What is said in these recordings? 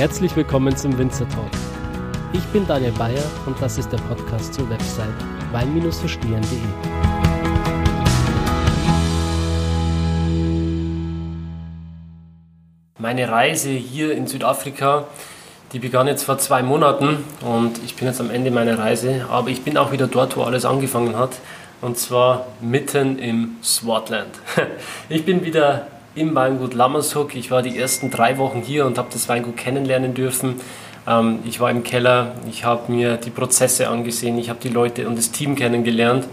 Herzlich willkommen zum Winzer Talk. Ich bin Daniel Bayer und das ist der Podcast zur Website wein-verstehen.de. Meine Reise hier in Südafrika, die begann jetzt vor zwei Monaten und ich bin jetzt am Ende meiner Reise, aber ich bin auch wieder dort, wo alles angefangen hat und zwar mitten im Swartland. Ich bin wieder im Weingut Lammershoek. Ich war die ersten drei Wochen hier und habe das Weingut kennenlernen dürfen. Ähm, ich war im Keller, ich habe mir die Prozesse angesehen, ich habe die Leute und das Team kennengelernt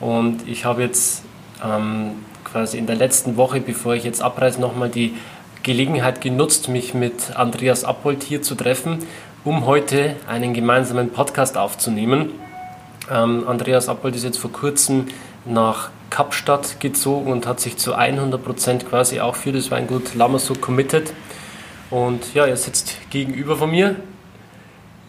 und ich habe jetzt ähm, quasi in der letzten Woche, bevor ich jetzt abreise, nochmal die Gelegenheit genutzt, mich mit Andreas Appold hier zu treffen, um heute einen gemeinsamen Podcast aufzunehmen. Ähm, Andreas Appold ist jetzt vor kurzem nach Kapstadt gezogen und hat sich zu 100 Prozent quasi auch für das Weingut Lamassow committed. Und ja, er sitzt gegenüber von mir.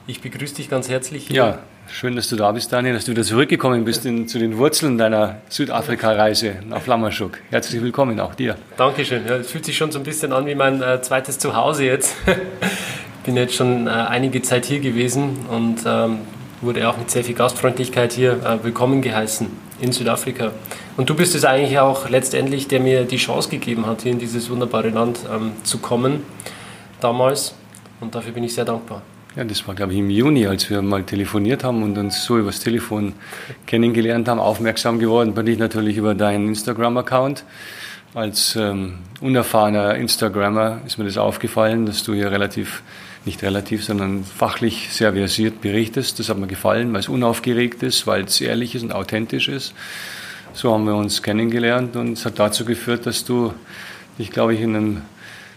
Ich begrüße dich ganz herzlich. Hier. Ja, schön, dass du da bist, Daniel, dass du wieder zurückgekommen bist in, zu den Wurzeln deiner Südafrika-Reise nach Flammerschuk. Herzlich willkommen, auch dir. Dankeschön. Ja, es fühlt sich schon so ein bisschen an wie mein äh, zweites Zuhause jetzt. Ich bin jetzt schon äh, einige Zeit hier gewesen und ähm, wurde auch mit sehr viel Gastfreundlichkeit hier äh, willkommen geheißen in Südafrika. Und du bist es eigentlich auch letztendlich, der mir die Chance gegeben hat, hier in dieses wunderbare Land ähm, zu kommen, damals. Und dafür bin ich sehr dankbar. Ja, das war, glaube ich, im Juni, als wir mal telefoniert haben und uns so übers Telefon kennengelernt haben, aufmerksam geworden bin ich natürlich über deinen Instagram-Account. Als ähm, unerfahrener Instagrammer ist mir das aufgefallen, dass du hier relativ nicht relativ, sondern fachlich sehr versiert berichtest. Das hat mir gefallen, weil es unaufgeregt ist, weil es ehrlich ist und authentisch ist. So haben wir uns kennengelernt und es hat dazu geführt, dass du dich, glaube ich, in einer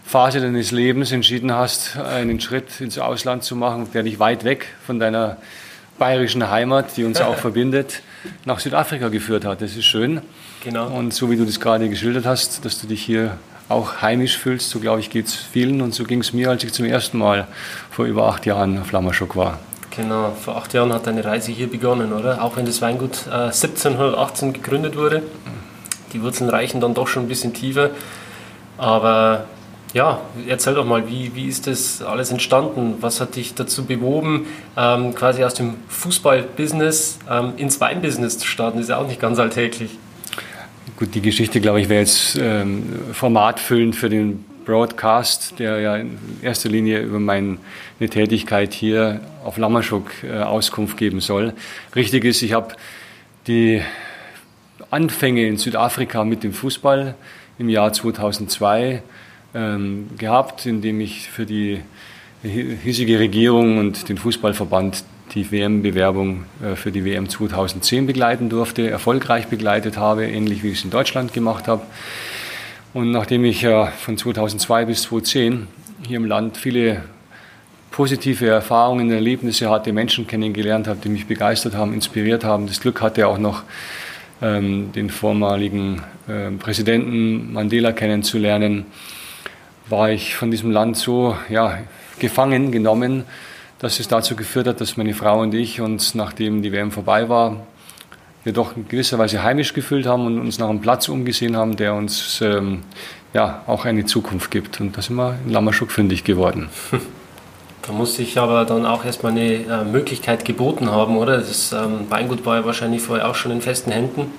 Phase deines Lebens entschieden hast, einen Schritt ins Ausland zu machen, der dich weit weg von deiner bayerischen Heimat, die uns auch verbindet, nach Südafrika geführt hat. Das ist schön. Genau. Und so wie du das gerade geschildert hast, dass du dich hier auch heimisch fühlst. So glaube ich geht es vielen und so ging es mir, als ich zum ersten Mal vor über acht Jahren auf Lammerschok war. Genau, vor acht Jahren hat deine Reise hier begonnen, oder? Auch wenn das Weingut äh, 1718 gegründet wurde. Die Wurzeln reichen dann doch schon ein bisschen tiefer. Aber ja, erzähl doch mal, wie, wie ist das alles entstanden? Was hat dich dazu bewogen, ähm, quasi aus dem Fußballbusiness ähm, ins Weinbusiness zu starten? Das ist ja auch nicht ganz alltäglich. Gut, die Geschichte, glaube ich, wäre jetzt ähm, formatfüllend für den Broadcast, der ja in erster Linie über meine Tätigkeit hier auf Lammerschuk äh, Auskunft geben soll. Richtig ist, ich habe die Anfänge in Südafrika mit dem Fußball im Jahr 2002 ähm, gehabt, indem ich für die hiesige Regierung und den Fußballverband die WM-Bewerbung äh, für die WM 2010 begleiten durfte, erfolgreich begleitet habe, ähnlich wie ich es in Deutschland gemacht habe. Und nachdem ich von 2002 bis 2010 hier im Land viele positive Erfahrungen, Erlebnisse hatte, Menschen kennengelernt habe, die mich begeistert haben, inspiriert haben, das Glück hatte auch noch ähm, den vormaligen äh, Präsidenten Mandela kennenzulernen, war ich von diesem Land so ja, gefangen genommen, dass es dazu geführt hat, dass meine Frau und ich uns, nachdem die WM vorbei war, wir doch in gewisser Weise heimisch gefühlt haben und uns nach einem Platz umgesehen haben, der uns ähm, ja auch eine Zukunft gibt. Und da sind wir in Lammerschuk fündig geworden. Da muss sich aber dann auch erstmal eine äh, Möglichkeit geboten haben, oder? Das ähm, Weingut war ja wahrscheinlich vorher auch schon in festen Händen.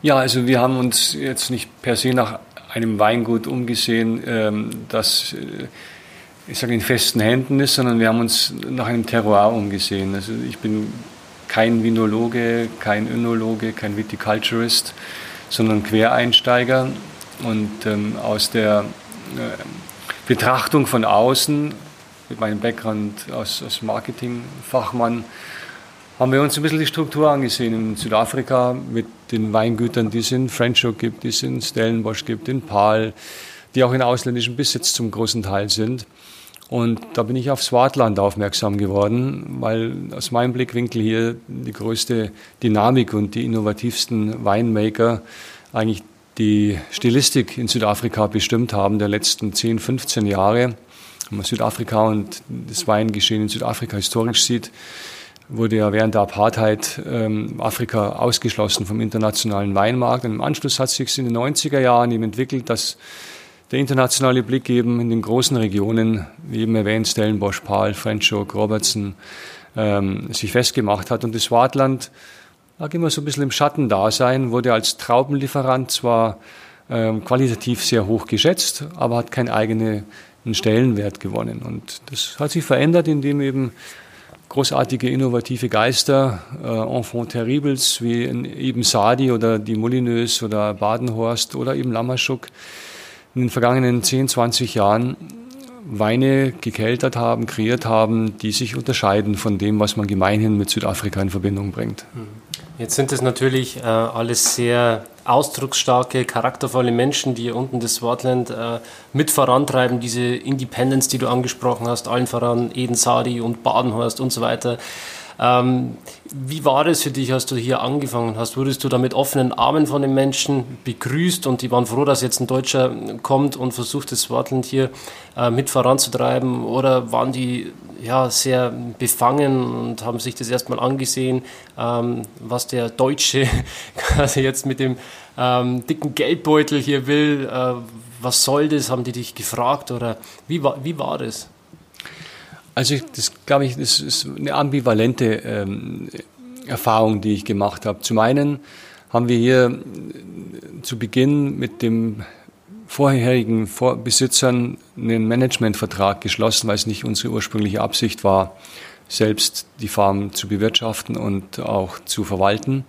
Ja, also wir haben uns jetzt nicht per se nach einem Weingut umgesehen, ähm, das äh, ich sage in festen Händen ist, sondern wir haben uns nach einem Terroir umgesehen. Also ich bin kein Vinologe, kein Önologe, kein Viticulturist, sondern Quereinsteiger und ähm, aus der äh, Betrachtung von außen mit meinem Background als, als Marketingfachmann haben wir uns ein bisschen die Struktur angesehen in Südafrika mit den Weingütern, die es in French Oak gibt, die es in Stellenbosch gibt, in Pahl, die auch in ausländischem Besitz zum großen Teil sind. Und da bin ich auf Swartland aufmerksam geworden, weil aus meinem Blickwinkel hier die größte Dynamik und die innovativsten Winemaker eigentlich die Stilistik in Südafrika bestimmt haben der letzten 10, 15 Jahre. Wenn man Südafrika und das Weingeschehen in Südafrika historisch sieht, wurde ja während der Apartheid ähm, Afrika ausgeschlossen vom internationalen Weinmarkt. Und im Anschluss hat sich in den 90er Jahren eben entwickelt, dass der internationale Blick eben in den großen Regionen, wie eben erwähnt, Stellenbosch, Pahl, Frenchuk, Robertson, ähm, sich festgemacht hat. Und das Swartland lag immer so ein bisschen im Schatten da sein, wurde als Traubenlieferant zwar ähm, qualitativ sehr hoch geschätzt, aber hat keinen eigenen Stellenwert gewonnen. Und das hat sich verändert, indem eben großartige innovative Geister, äh, Enfant terribles wie eben Sadi oder die Molinös oder Badenhorst oder eben Lammerschuk in den vergangenen 10, 20 Jahren Weine gekeltert haben, kreiert haben, die sich unterscheiden von dem, was man gemeinhin mit Südafrika in Verbindung bringt. Hm. Jetzt sind es natürlich äh, alles sehr ausdrucksstarke, charaktervolle Menschen, die hier unten das Swartland äh, mit vorantreiben, diese Independence, die du angesprochen hast, allen voran Eden Sadi und Badenhorst und so weiter. Ähm, wie war es für dich, als du hier angefangen hast? Wurdest du da mit offenen Armen von den Menschen begrüßt und die waren froh, dass jetzt ein Deutscher kommt und versucht, das Swartland hier äh, mit voranzutreiben? Oder waren die ja, sehr befangen und haben sich das erstmal angesehen, ähm, was der Deutsche quasi jetzt mit dem ähm, dicken Geldbeutel hier will? Äh, was soll das? Haben die dich gefragt oder wie war, wie war das? Also das glaube ich, das ist eine ambivalente ähm, Erfahrung, die ich gemacht habe. Zum einen haben wir hier äh, zu Beginn mit dem vorherigen Besitzern einen Managementvertrag geschlossen, weil es nicht unsere ursprüngliche Absicht war, selbst die Farm zu bewirtschaften und auch zu verwalten.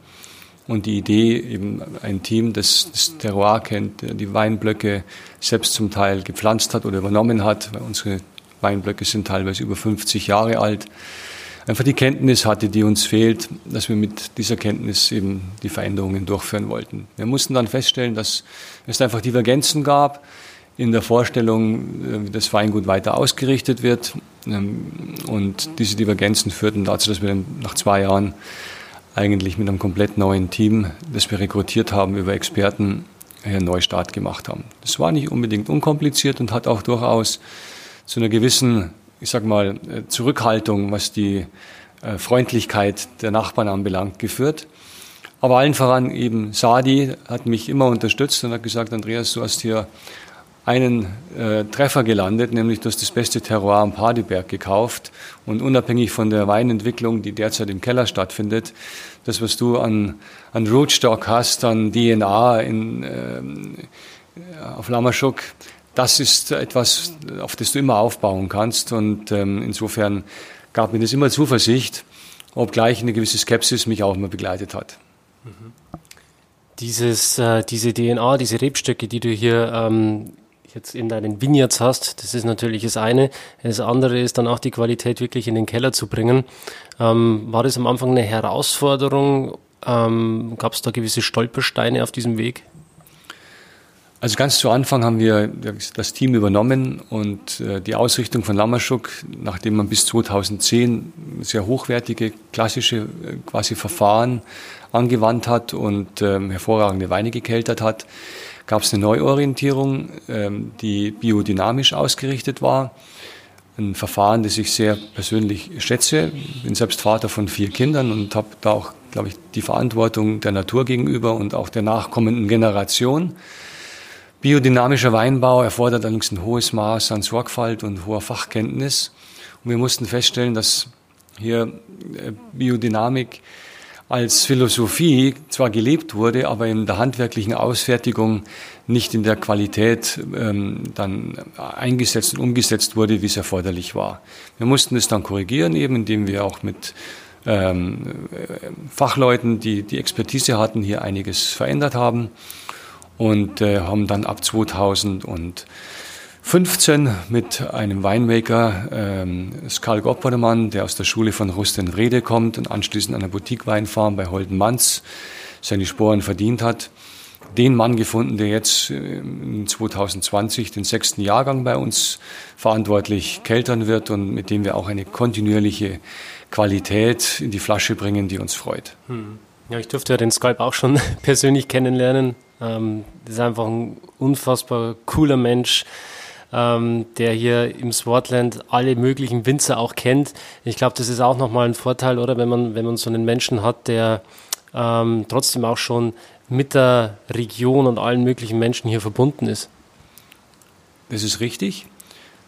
Und die Idee, eben ein Team, das das Terroir kennt, die Weinblöcke selbst zum Teil gepflanzt hat oder übernommen hat, weil unsere Weinblöcke sind teilweise über 50 Jahre alt. Einfach die Kenntnis hatte, die uns fehlt, dass wir mit dieser Kenntnis eben die Veränderungen durchführen wollten. Wir mussten dann feststellen, dass es einfach Divergenzen gab in der Vorstellung, äh, wie das Weingut weiter ausgerichtet wird. Ähm, und diese Divergenzen führten dazu, dass wir dann nach zwei Jahren eigentlich mit einem komplett neuen Team, das wir rekrutiert haben über Experten, einen Neustart gemacht haben. Das war nicht unbedingt unkompliziert und hat auch durchaus zu einer gewissen, ich sag mal, äh, Zurückhaltung, was die äh, Freundlichkeit der Nachbarn anbelangt, geführt. Aber allen voran eben Sadi hat mich immer unterstützt und hat gesagt, Andreas, du hast hier einen äh, Treffer gelandet, nämlich du hast das beste Terroir am Padeberg gekauft und unabhängig von der Weinentwicklung, die derzeit im Keller stattfindet, das, was du an, an Rootstock hast, an DNA in, äh, auf Lamaschuk, das ist etwas, auf das du immer aufbauen kannst. Und ähm, insofern gab mir das immer Zuversicht, obgleich eine gewisse Skepsis mich auch immer begleitet hat. Mhm. Dieses, äh, diese DNA, diese Rebstöcke, die du hier ähm, jetzt in deinen Vineyards hast, das ist natürlich das eine. Das andere ist dann auch die Qualität wirklich in den Keller zu bringen. Ähm, war das am Anfang eine Herausforderung? Ähm, Gab es da gewisse Stolpersteine auf diesem Weg? Also ganz zu Anfang haben wir das Team übernommen und äh, die Ausrichtung von Lammerschuk, nachdem man bis 2010 sehr hochwertige, klassische äh, quasi Verfahren angewandt hat und ähm, hervorragende Weine gekeltert hat, gab es eine Neuorientierung, ähm, die biodynamisch ausgerichtet war. Ein Verfahren, das ich sehr persönlich schätze. Bin selbst Vater von vier Kindern und habe da auch, glaube ich, die Verantwortung der Natur gegenüber und auch der nachkommenden Generation. Biodynamischer Weinbau erfordert allerdings ein hohes Maß an Sorgfalt und hoher Fachkenntnis. Und wir mussten feststellen, dass hier äh, Biodynamik als Philosophie zwar gelebt wurde, aber in der handwerklichen Ausfertigung nicht in der Qualität ähm, dann eingesetzt und umgesetzt wurde, wie es erforderlich war. Wir mussten es dann korrigieren, eben indem wir auch mit ähm, Fachleuten, die die Expertise hatten, hier einiges verändert haben und äh, haben dann ab 2015 mit einem Winemaker, ähm, Skal Goppermann, der aus der Schule von Rusten Rede kommt und anschließend an der Boutique-Weinfarm bei Holden Manz seine Sporen verdient hat, den Mann gefunden, der jetzt äh, in 2020 den sechsten Jahrgang bei uns verantwortlich keltern wird und mit dem wir auch eine kontinuierliche Qualität in die Flasche bringen, die uns freut. Hm. Ja, ich durfte ja den Skype auch schon persönlich kennenlernen. Ähm, das ist einfach ein unfassbar cooler Mensch, ähm, der hier im Swartland alle möglichen Winzer auch kennt. Ich glaube, das ist auch nochmal ein Vorteil, oder? Wenn man, wenn man so einen Menschen hat, der ähm, trotzdem auch schon mit der Region und allen möglichen Menschen hier verbunden ist. Das ist richtig.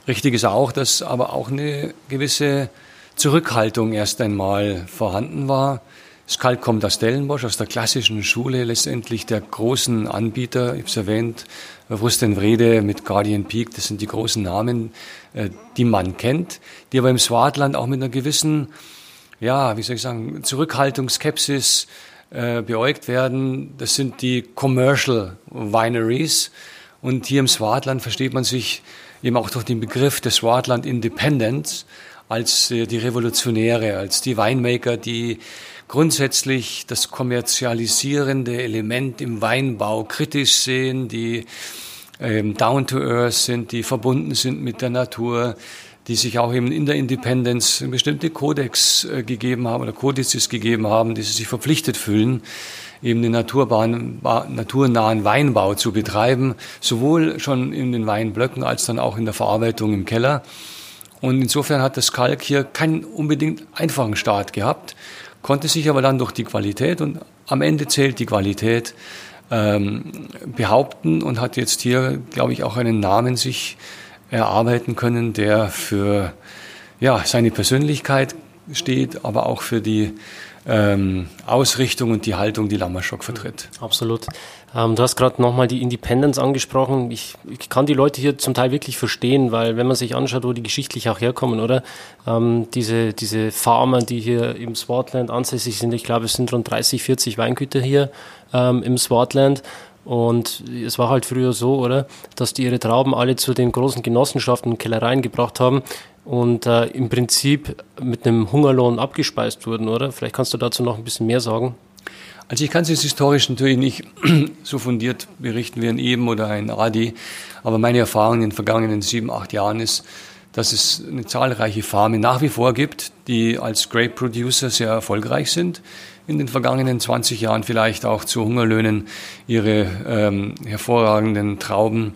Richtig ist auch, dass aber auch eine gewisse Zurückhaltung erst einmal vorhanden war. Skalk kommt aus Stellenbosch, aus der klassischen Schule, letztendlich der großen Anbieter, ich habe es erwähnt, Wrede mit Guardian Peak, das sind die großen Namen, äh, die man kennt, die aber im Swartland auch mit einer gewissen, ja, wie soll ich sagen, Zurückhaltung, Skepsis äh, beäugt werden. Das sind die Commercial Wineries. Und hier im Swartland versteht man sich eben auch durch den Begriff des Swartland Independence als äh, die Revolutionäre, als die Winemaker, die grundsätzlich das kommerzialisierende Element im Weinbau kritisch sehen, die ähm, down to earth sind, die verbunden sind mit der Natur, die sich auch eben in der Independence bestimmte Kodex äh, gegeben haben oder Kodizes gegeben haben, die sie sich verpflichtet fühlen, eben den naturnahen Weinbau zu betreiben, sowohl schon in den Weinblöcken als dann auch in der Verarbeitung im Keller. Und insofern hat das Kalk hier keinen unbedingt einfachen Start gehabt konnte sich aber dann durch die Qualität und am Ende zählt die Qualität ähm, behaupten und hat jetzt hier, glaube ich, auch einen Namen sich erarbeiten können, der für ja, seine Persönlichkeit steht, aber auch für die ähm, Ausrichtung und die Haltung, die Lammerschock vertritt. Absolut. Ähm, du hast gerade nochmal die Independence angesprochen. Ich, ich, kann die Leute hier zum Teil wirklich verstehen, weil wenn man sich anschaut, wo die geschichtlich auch herkommen, oder? Ähm, diese, diese Farmer, die hier im Swartland ansässig sind, ich glaube, es sind rund 30, 40 Weingüter hier ähm, im Swartland. Und es war halt früher so, oder, dass die ihre Trauben alle zu den großen Genossenschaften und Kellereien gebracht haben und äh, im Prinzip mit einem Hungerlohn abgespeist wurden, oder? Vielleicht kannst du dazu noch ein bisschen mehr sagen. Also ich kann es jetzt historisch natürlich nicht so fundiert berichten wie ein Eben oder ein Adi, aber meine Erfahrung in den vergangenen sieben, acht Jahren ist, dass es eine zahlreiche Farmen nach wie vor gibt, die als Grape Producer sehr erfolgreich sind. In den vergangenen 20 Jahren vielleicht auch zu Hungerlöhnen ihre ähm, hervorragenden Trauben,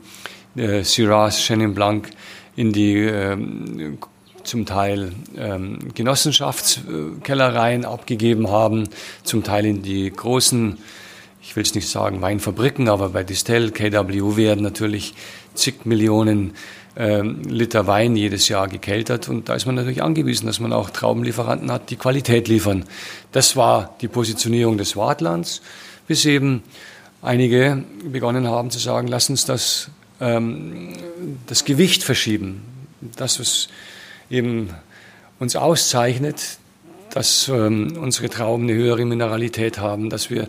äh, Syrah, Chenin Blanc, in die ähm, zum Teil ähm, Genossenschaftskellereien abgegeben haben, zum Teil in die großen, ich will es nicht sagen Weinfabriken, aber bei Distell, KW werden natürlich zig Millionen ähm, Liter Wein jedes Jahr gekeltert und da ist man natürlich angewiesen, dass man auch Traubenlieferanten hat, die Qualität liefern. Das war die Positionierung des Wartlands, bis eben einige begonnen haben zu sagen, lass uns das, ähm, das Gewicht verschieben. Das, was eben uns auszeichnet, dass ähm, unsere Trauben eine höhere Mineralität haben, dass wir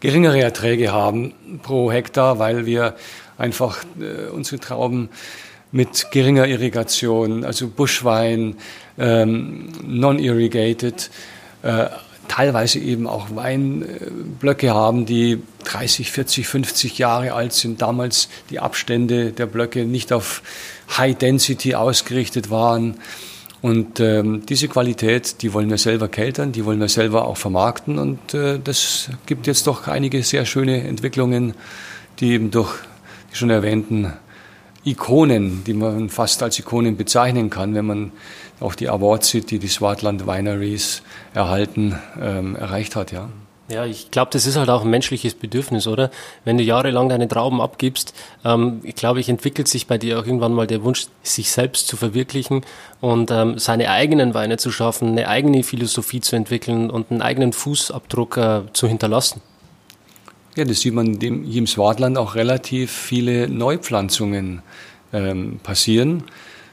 geringere Erträge haben pro Hektar, weil wir einfach äh, unsere Trauben mit geringer Irrigation, also Buschwein, ähm, non-irrigated, äh, teilweise eben auch Weinblöcke haben, die 30, 40, 50 Jahre alt sind. Damals die Abstände der Blöcke nicht auf High Density ausgerichtet waren. Und ähm, diese Qualität, die wollen wir selber keltern, die wollen wir selber auch vermarkten. Und äh, das gibt jetzt doch einige sehr schöne Entwicklungen, die eben durch die schon erwähnten Ikonen, die man fast als Ikonen bezeichnen kann, wenn man auch die Awards sieht, die die Swartland Wineries erhalten, ähm, erreicht hat, ja. Ja, ich glaube, das ist halt auch ein menschliches Bedürfnis, oder? Wenn du jahrelang deine Trauben abgibst, ähm, ich glaube, ich entwickelt sich bei dir auch irgendwann mal der Wunsch, sich selbst zu verwirklichen und ähm, seine eigenen Weine zu schaffen, eine eigene Philosophie zu entwickeln und einen eigenen Fußabdruck äh, zu hinterlassen. Ja, das sieht man dem, hier im Swartland auch relativ viele Neupflanzungen ähm, passieren.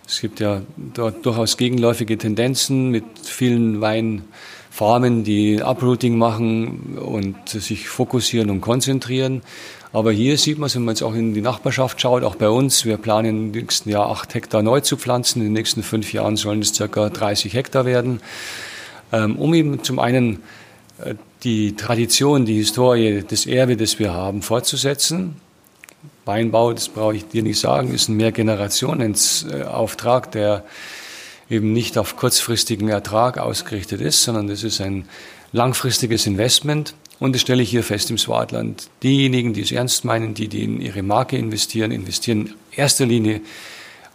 Es gibt ja dort durchaus gegenläufige Tendenzen mit vielen Weinfarmen, die Uprooting machen und sich fokussieren und konzentrieren. Aber hier sieht man wenn man jetzt auch in die Nachbarschaft schaut, auch bei uns, wir planen im nächsten Jahr acht Hektar neu zu pflanzen. In den nächsten fünf Jahren sollen es circa 30 Hektar werden, ähm, um eben zum einen äh, die Tradition, die Historie, das Erbe, das wir haben, fortzusetzen. Weinbau, das brauche ich dir nicht sagen, ist ein Mehrgenerationenauftrag, der eben nicht auf kurzfristigen Ertrag ausgerichtet ist, sondern das ist ein langfristiges Investment. Und das stelle ich hier fest im Swartland. Diejenigen, die es ernst meinen, die, die in ihre Marke investieren, investieren in erster Linie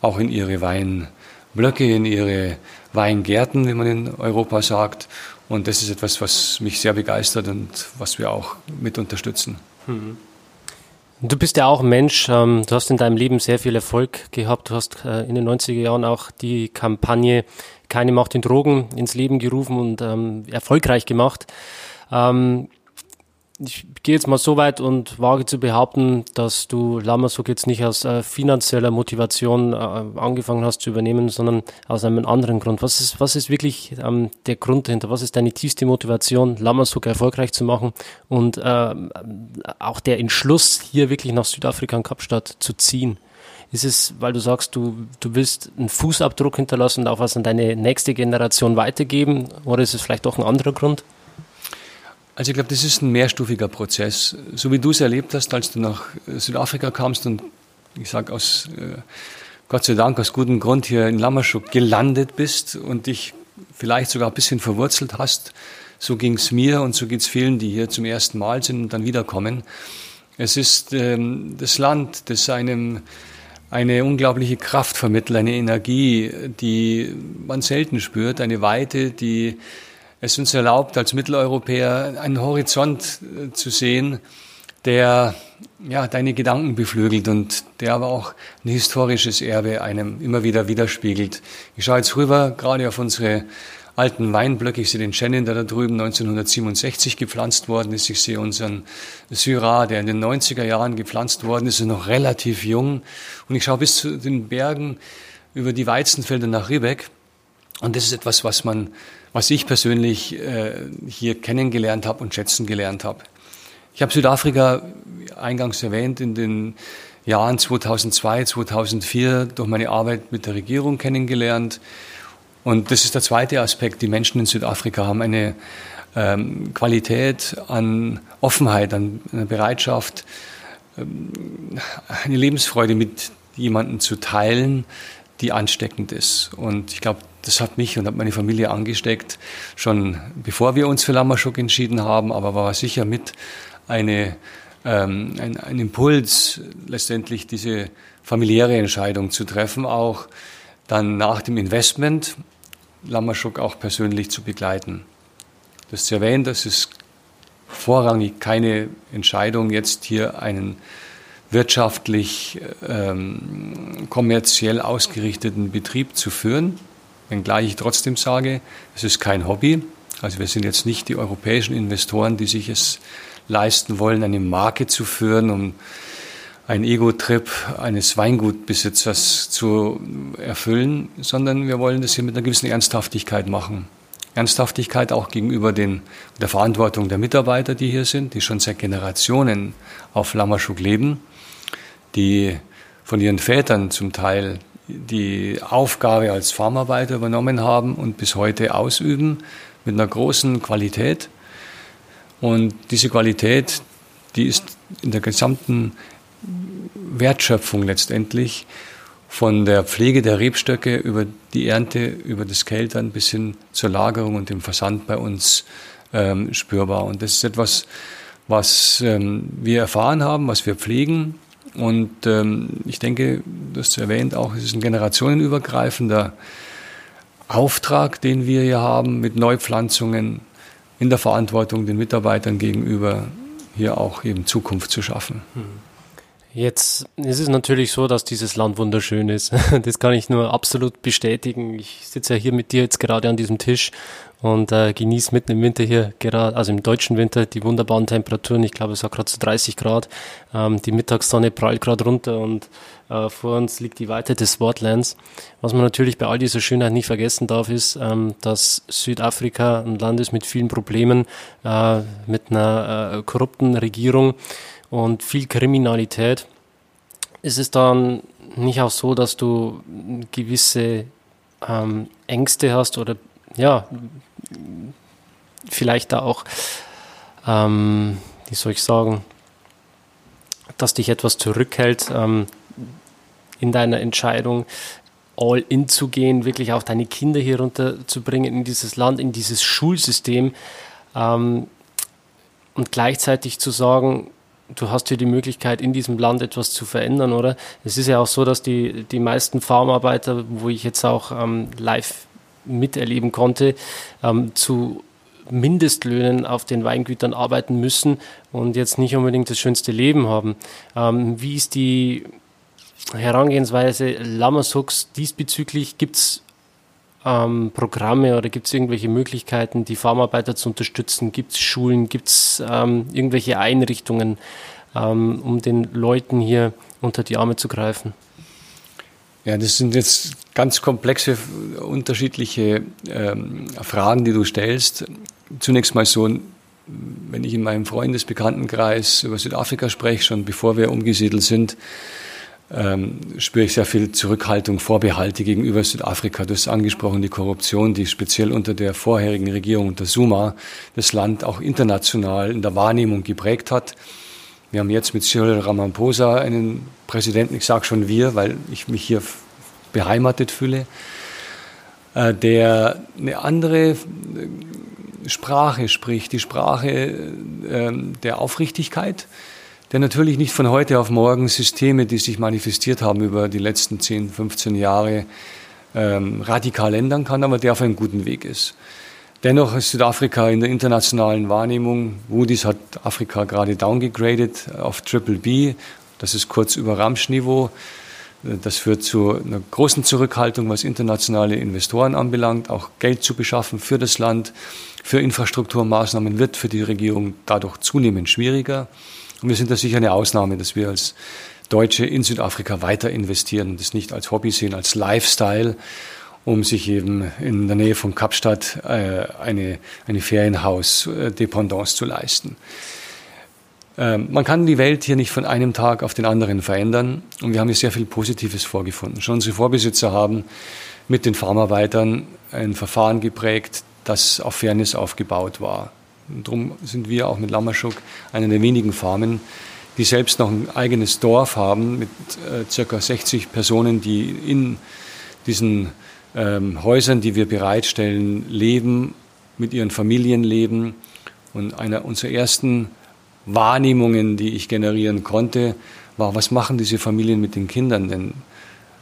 auch in ihre Weinblöcke, in ihre Weingärten, wie man in Europa sagt. Und das ist etwas, was mich sehr begeistert und was wir auch mit unterstützen. Mhm. Du bist ja auch ein Mensch, ähm, du hast in deinem Leben sehr viel Erfolg gehabt. Du hast äh, in den 90er Jahren auch die Kampagne Keine Macht in Drogen ins Leben gerufen und ähm, erfolgreich gemacht. Ähm, ich gehe jetzt mal so weit und wage zu behaupten, dass du Lamasuk jetzt nicht aus äh, finanzieller Motivation äh, angefangen hast zu übernehmen, sondern aus einem anderen Grund. Was ist, was ist wirklich ähm, der Grund dahinter? Was ist deine tiefste Motivation, Lamasuk erfolgreich zu machen und äh, auch der Entschluss, hier wirklich nach Südafrika und Kapstadt zu ziehen? Ist es, weil du sagst, du, du willst einen Fußabdruck hinterlassen und auch was an deine nächste Generation weitergeben? Oder ist es vielleicht doch ein anderer Grund? Also ich glaube, das ist ein mehrstufiger Prozess. So wie du es erlebt hast, als du nach Südafrika kamst und ich sage aus äh, Gott sei Dank aus gutem Grund hier in Lammerschuk gelandet bist und dich vielleicht sogar ein bisschen verwurzelt hast, so ging es mir und so geht es vielen, die hier zum ersten Mal sind und dann wiederkommen. Es ist ähm, das Land, das einem eine unglaubliche Kraft vermittelt, eine Energie, die man selten spürt, eine Weite, die es uns erlaubt, als Mitteleuropäer einen Horizont äh, zu sehen, der ja, deine Gedanken beflügelt und der aber auch ein historisches Erbe einem immer wieder widerspiegelt. Ich schaue jetzt rüber, gerade auf unsere alten Weinblöcke. Ich sehe den Chenin, der da drüben 1967 gepflanzt worden ist. Ich sehe unseren Syrah, der in den 90er Jahren gepflanzt worden ist, ist noch relativ jung. Und ich schaue bis zu den Bergen über die Weizenfelder nach Riebeck. Und das ist etwas, was man was ich persönlich äh, hier kennengelernt habe und schätzen gelernt habe. Ich habe Südafrika eingangs erwähnt in den Jahren 2002, 2004 durch meine Arbeit mit der Regierung kennengelernt. Und das ist der zweite Aspekt. Die Menschen in Südafrika haben eine ähm, Qualität an Offenheit, an einer Bereitschaft, ähm, eine Lebensfreude mit jemandem zu teilen, die ansteckend ist. Und ich glaube, das hat mich und hat meine Familie angesteckt, schon bevor wir uns für Lammerschuk entschieden haben, aber war sicher mit eine, ähm, ein, ein Impuls, letztendlich diese familiäre Entscheidung zu treffen, auch dann nach dem Investment Lammerschuk auch persönlich zu begleiten. Das ist erwähnt, das ist vorrangig keine Entscheidung, jetzt hier einen wirtschaftlich ähm, kommerziell ausgerichteten Betrieb zu führen, wenngleich ich trotzdem sage, es ist kein Hobby. Also wir sind jetzt nicht die europäischen Investoren, die sich es leisten wollen, eine Marke zu führen, um einen Ego-Trip eines Weingutbesitzers zu erfüllen, sondern wir wollen das hier mit einer gewissen Ernsthaftigkeit machen. Ernsthaftigkeit auch gegenüber den, der Verantwortung der Mitarbeiter, die hier sind, die schon seit Generationen auf Lammerschuk leben, die von ihren Vätern zum Teil die Aufgabe als Farmarbeiter übernommen haben und bis heute ausüben mit einer großen Qualität. Und diese Qualität, die ist in der gesamten Wertschöpfung letztendlich von der Pflege der Rebstöcke über die Ernte, über das Keltern bis hin zur Lagerung und dem Versand bei uns ähm, spürbar. Und das ist etwas, was ähm, wir erfahren haben, was wir pflegen und ähm, ich denke, du hast erwähnt auch, es ist ein generationenübergreifender Auftrag, den wir hier haben mit Neupflanzungen in der Verantwortung den Mitarbeitern gegenüber, hier auch eben Zukunft zu schaffen. Hm. Jetzt ist es natürlich so, dass dieses Land wunderschön ist. Das kann ich nur absolut bestätigen. Ich sitze ja hier mit dir jetzt gerade an diesem Tisch und äh, genieße mitten im Winter hier gerade, also im deutschen Winter, die wunderbaren Temperaturen. Ich glaube, es hat gerade so 30 Grad. Ähm, die Mittagssonne prallt gerade runter und äh, vor uns liegt die Weite des Swartlands. Was man natürlich bei all dieser Schönheit nicht vergessen darf, ist, ähm, dass Südafrika ein Land ist mit vielen Problemen, äh, mit einer äh, korrupten Regierung und viel Kriminalität. Ist es dann nicht auch so, dass du gewisse ähm, Ängste hast oder ja, vielleicht da auch, ähm, wie soll ich sagen, dass dich etwas zurückhält ähm, in deiner Entscheidung, all in zu gehen, wirklich auch deine Kinder hier runterzubringen in dieses Land, in dieses Schulsystem ähm, und gleichzeitig zu sagen, du hast hier die Möglichkeit, in diesem Land etwas zu verändern, oder? Es ist ja auch so, dass die, die meisten Farmarbeiter, wo ich jetzt auch ähm, live miterleben konnte, ähm, zu Mindestlöhnen auf den Weingütern arbeiten müssen und jetzt nicht unbedingt das schönste Leben haben. Ähm, wie ist die Herangehensweise Lammersucks diesbezüglich? Gibt es ähm, Programme oder gibt es irgendwelche Möglichkeiten, die Farmarbeiter zu unterstützen? Gibt es Schulen? Gibt es ähm, irgendwelche Einrichtungen, ähm, um den Leuten hier unter die Arme zu greifen? Ja, das sind jetzt ganz komplexe, unterschiedliche ähm, Fragen, die du stellst. Zunächst mal so, wenn ich in meinem Freundesbekanntenkreis über Südafrika spreche, schon bevor wir umgesiedelt sind, ähm, spüre ich sehr viel Zurückhaltung, Vorbehalte gegenüber Südafrika. Du hast angesprochen, die Korruption, die speziell unter der vorherigen Regierung unter Zuma das Land auch international in der Wahrnehmung geprägt hat. Wir haben jetzt mit Cyril Ramaphosa einen Präsidenten, ich sage schon wir, weil ich mich hier beheimatet fühle, äh, der eine andere äh, Sprache spricht, die Sprache ähm, der Aufrichtigkeit, der natürlich nicht von heute auf morgen Systeme, die sich manifestiert haben über die letzten 10, 15 Jahre, ähm, radikal ändern kann, aber der auf einem guten Weg ist. Dennoch ist Südafrika in der internationalen Wahrnehmung, Moody's hat Afrika gerade downgegradet auf Triple B, das ist kurz über Ramsch-Niveau. Das führt zu einer großen Zurückhaltung, was internationale Investoren anbelangt, auch Geld zu beschaffen für das Land, für Infrastrukturmaßnahmen wird für die Regierung dadurch zunehmend schwieriger. Und wir sind da sicher eine Ausnahme, dass wir als Deutsche in Südafrika weiter investieren und das nicht als Hobby sehen, als Lifestyle um sich eben in der Nähe von Kapstadt äh, eine, eine Ferienhaus-Dependance zu leisten. Ähm, man kann die Welt hier nicht von einem Tag auf den anderen verändern und wir haben hier sehr viel Positives vorgefunden. Schon unsere Vorbesitzer haben mit den Farmarbeitern ein Verfahren geprägt, das auf Fairness aufgebaut war. Und darum sind wir auch mit Lammerschuk einer der wenigen Farmen, die selbst noch ein eigenes Dorf haben mit äh, circa 60 Personen, die in diesen ähm, Häusern, die wir bereitstellen, leben, mit ihren Familien leben. Und einer unserer ersten Wahrnehmungen, die ich generieren konnte, war, was machen diese Familien mit den Kindern denn?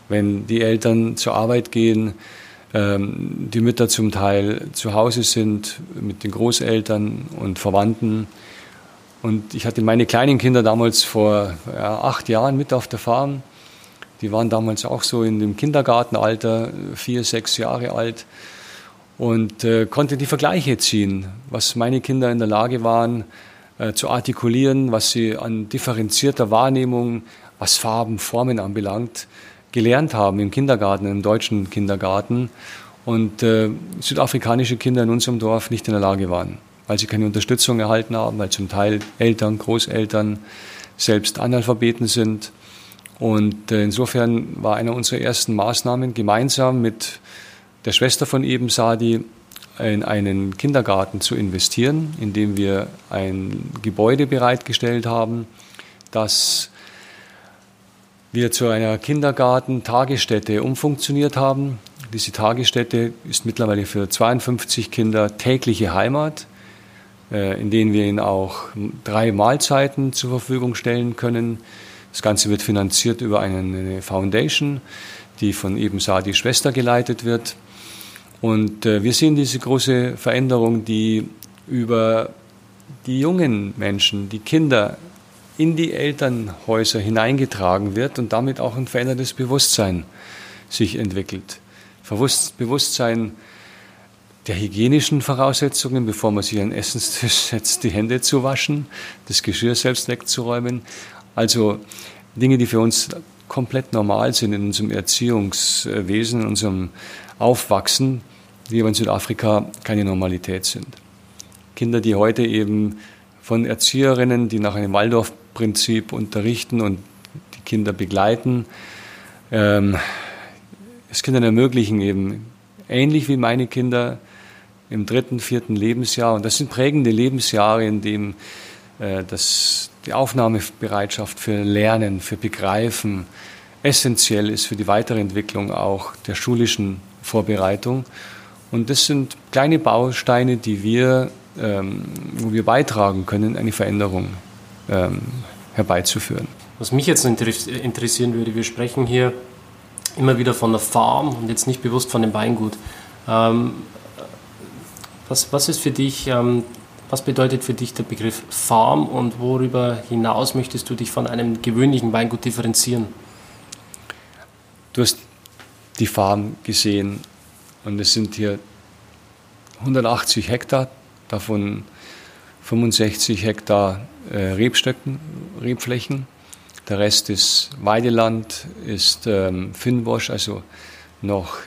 Wenn die Eltern zur Arbeit gehen, ähm, die Mütter zum Teil zu Hause sind mit den Großeltern und Verwandten. Und ich hatte meine kleinen Kinder damals vor ja, acht Jahren mit auf der Farm. Die waren damals auch so in dem Kindergartenalter, vier, sechs Jahre alt und äh, konnte die Vergleiche ziehen, was meine Kinder in der Lage waren äh, zu artikulieren, was sie an differenzierter Wahrnehmung, was Farben, Formen anbelangt, gelernt haben im Kindergarten, im deutschen Kindergarten. Und äh, südafrikanische Kinder in unserem Dorf nicht in der Lage waren, weil sie keine Unterstützung erhalten haben, weil zum Teil Eltern, Großeltern selbst Analphabeten sind und äh, insofern war eine unserer ersten Maßnahmen, gemeinsam mit der Schwester von Eben Sadi in einen Kindergarten zu investieren, indem wir ein Gebäude bereitgestellt haben, das wir zu einer Kindergarten-Tagesstätte umfunktioniert haben. Diese Tagesstätte ist mittlerweile für 52 Kinder tägliche Heimat, äh, in denen wir ihnen auch drei Mahlzeiten zur Verfügung stellen können das Ganze wird finanziert über eine Foundation, die von eben Sadi Schwester geleitet wird. Und äh, wir sehen diese große Veränderung, die über die jungen Menschen, die Kinder in die Elternhäuser hineingetragen wird und damit auch ein verändertes Bewusstsein sich entwickelt. Bewusstsein der hygienischen Voraussetzungen, bevor man sich an den Essenstisch setzt, die Hände zu waschen, das Geschirr selbst wegzuräumen, also Dinge, die für uns komplett normal sind in unserem Erziehungswesen, in unserem Aufwachsen, die aber in Südafrika keine Normalität sind. Kinder, die heute eben von Erzieherinnen, die nach einem Waldorf-Prinzip unterrichten und die Kinder begleiten, ähm, es Kindern ermöglichen, eben ähnlich wie meine Kinder im dritten, vierten Lebensjahr, und das sind prägende Lebensjahre, in denen äh, das die Aufnahmebereitschaft für Lernen, für Begreifen essentiell ist für die weitere Entwicklung auch der schulischen Vorbereitung. Und das sind kleine Bausteine, die wir, ähm, wo wir beitragen können, eine Veränderung ähm, herbeizuführen. Was mich jetzt interessieren würde, wir sprechen hier immer wieder von der Farm und jetzt nicht bewusst von dem Weingut. Ähm, Was, was ist für dich, ähm, was bedeutet für dich der Begriff Farm und worüber hinaus möchtest du dich von einem gewöhnlichen Weingut differenzieren? Du hast die Farm gesehen und es sind hier 180 Hektar, davon 65 Hektar äh, Rebstöcken, Rebflächen. Der Rest ist Weideland, ist ähm, Finnbosch, also noch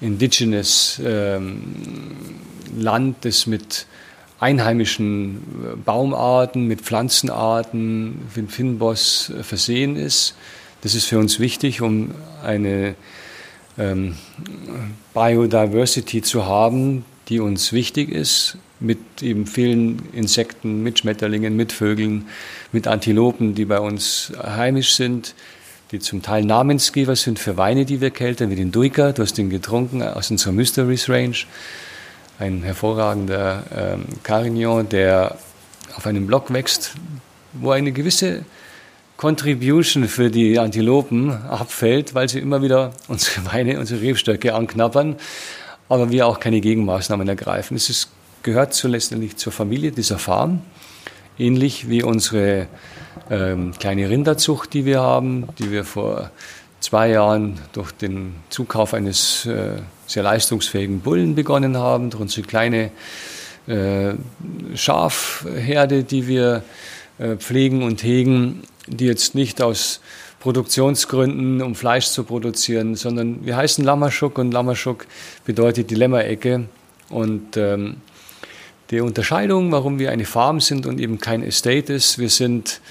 indigenous ähm, Land, das mit einheimischen äh, Baumarten, mit Pflanzenarten, mit Finnboss äh, versehen ist. Das ist für uns wichtig, um eine ähm, Biodiversity zu haben, die uns wichtig ist, mit eben vielen Insekten, mit Schmetterlingen, mit Vögeln, mit Antilopen, die bei uns heimisch sind, die zum Teil Namensgeber sind für Weine, die wir keltern, wie den Duiker, du hast den getrunken aus unserer Mysteries Range, ein hervorragender ähm, Carignan, der auf einem Block wächst, wo eine gewisse Contribution für die Antilopen abfällt, weil sie immer wieder unsere Weine, unsere Rebstöcke anknabbern, aber wir auch keine Gegenmaßnahmen ergreifen. Es ist, gehört so letztendlich zur Familie dieser Farm, ähnlich wie unsere ähm, kleine Rinderzucht, die wir haben, die wir vor zwei Jahren durch den Zukauf eines äh, sehr leistungsfähigen Bullen begonnen haben, durch unsere kleine äh, Schafherde, die wir äh, pflegen und hegen, die jetzt nicht aus Produktionsgründen, um Fleisch zu produzieren, sondern wir heißen Lammerschuk und Lammerschuk bedeutet die Lämmerecke. Und ähm, die Unterscheidung, warum wir eine Farm sind und eben kein Estate ist, wir sind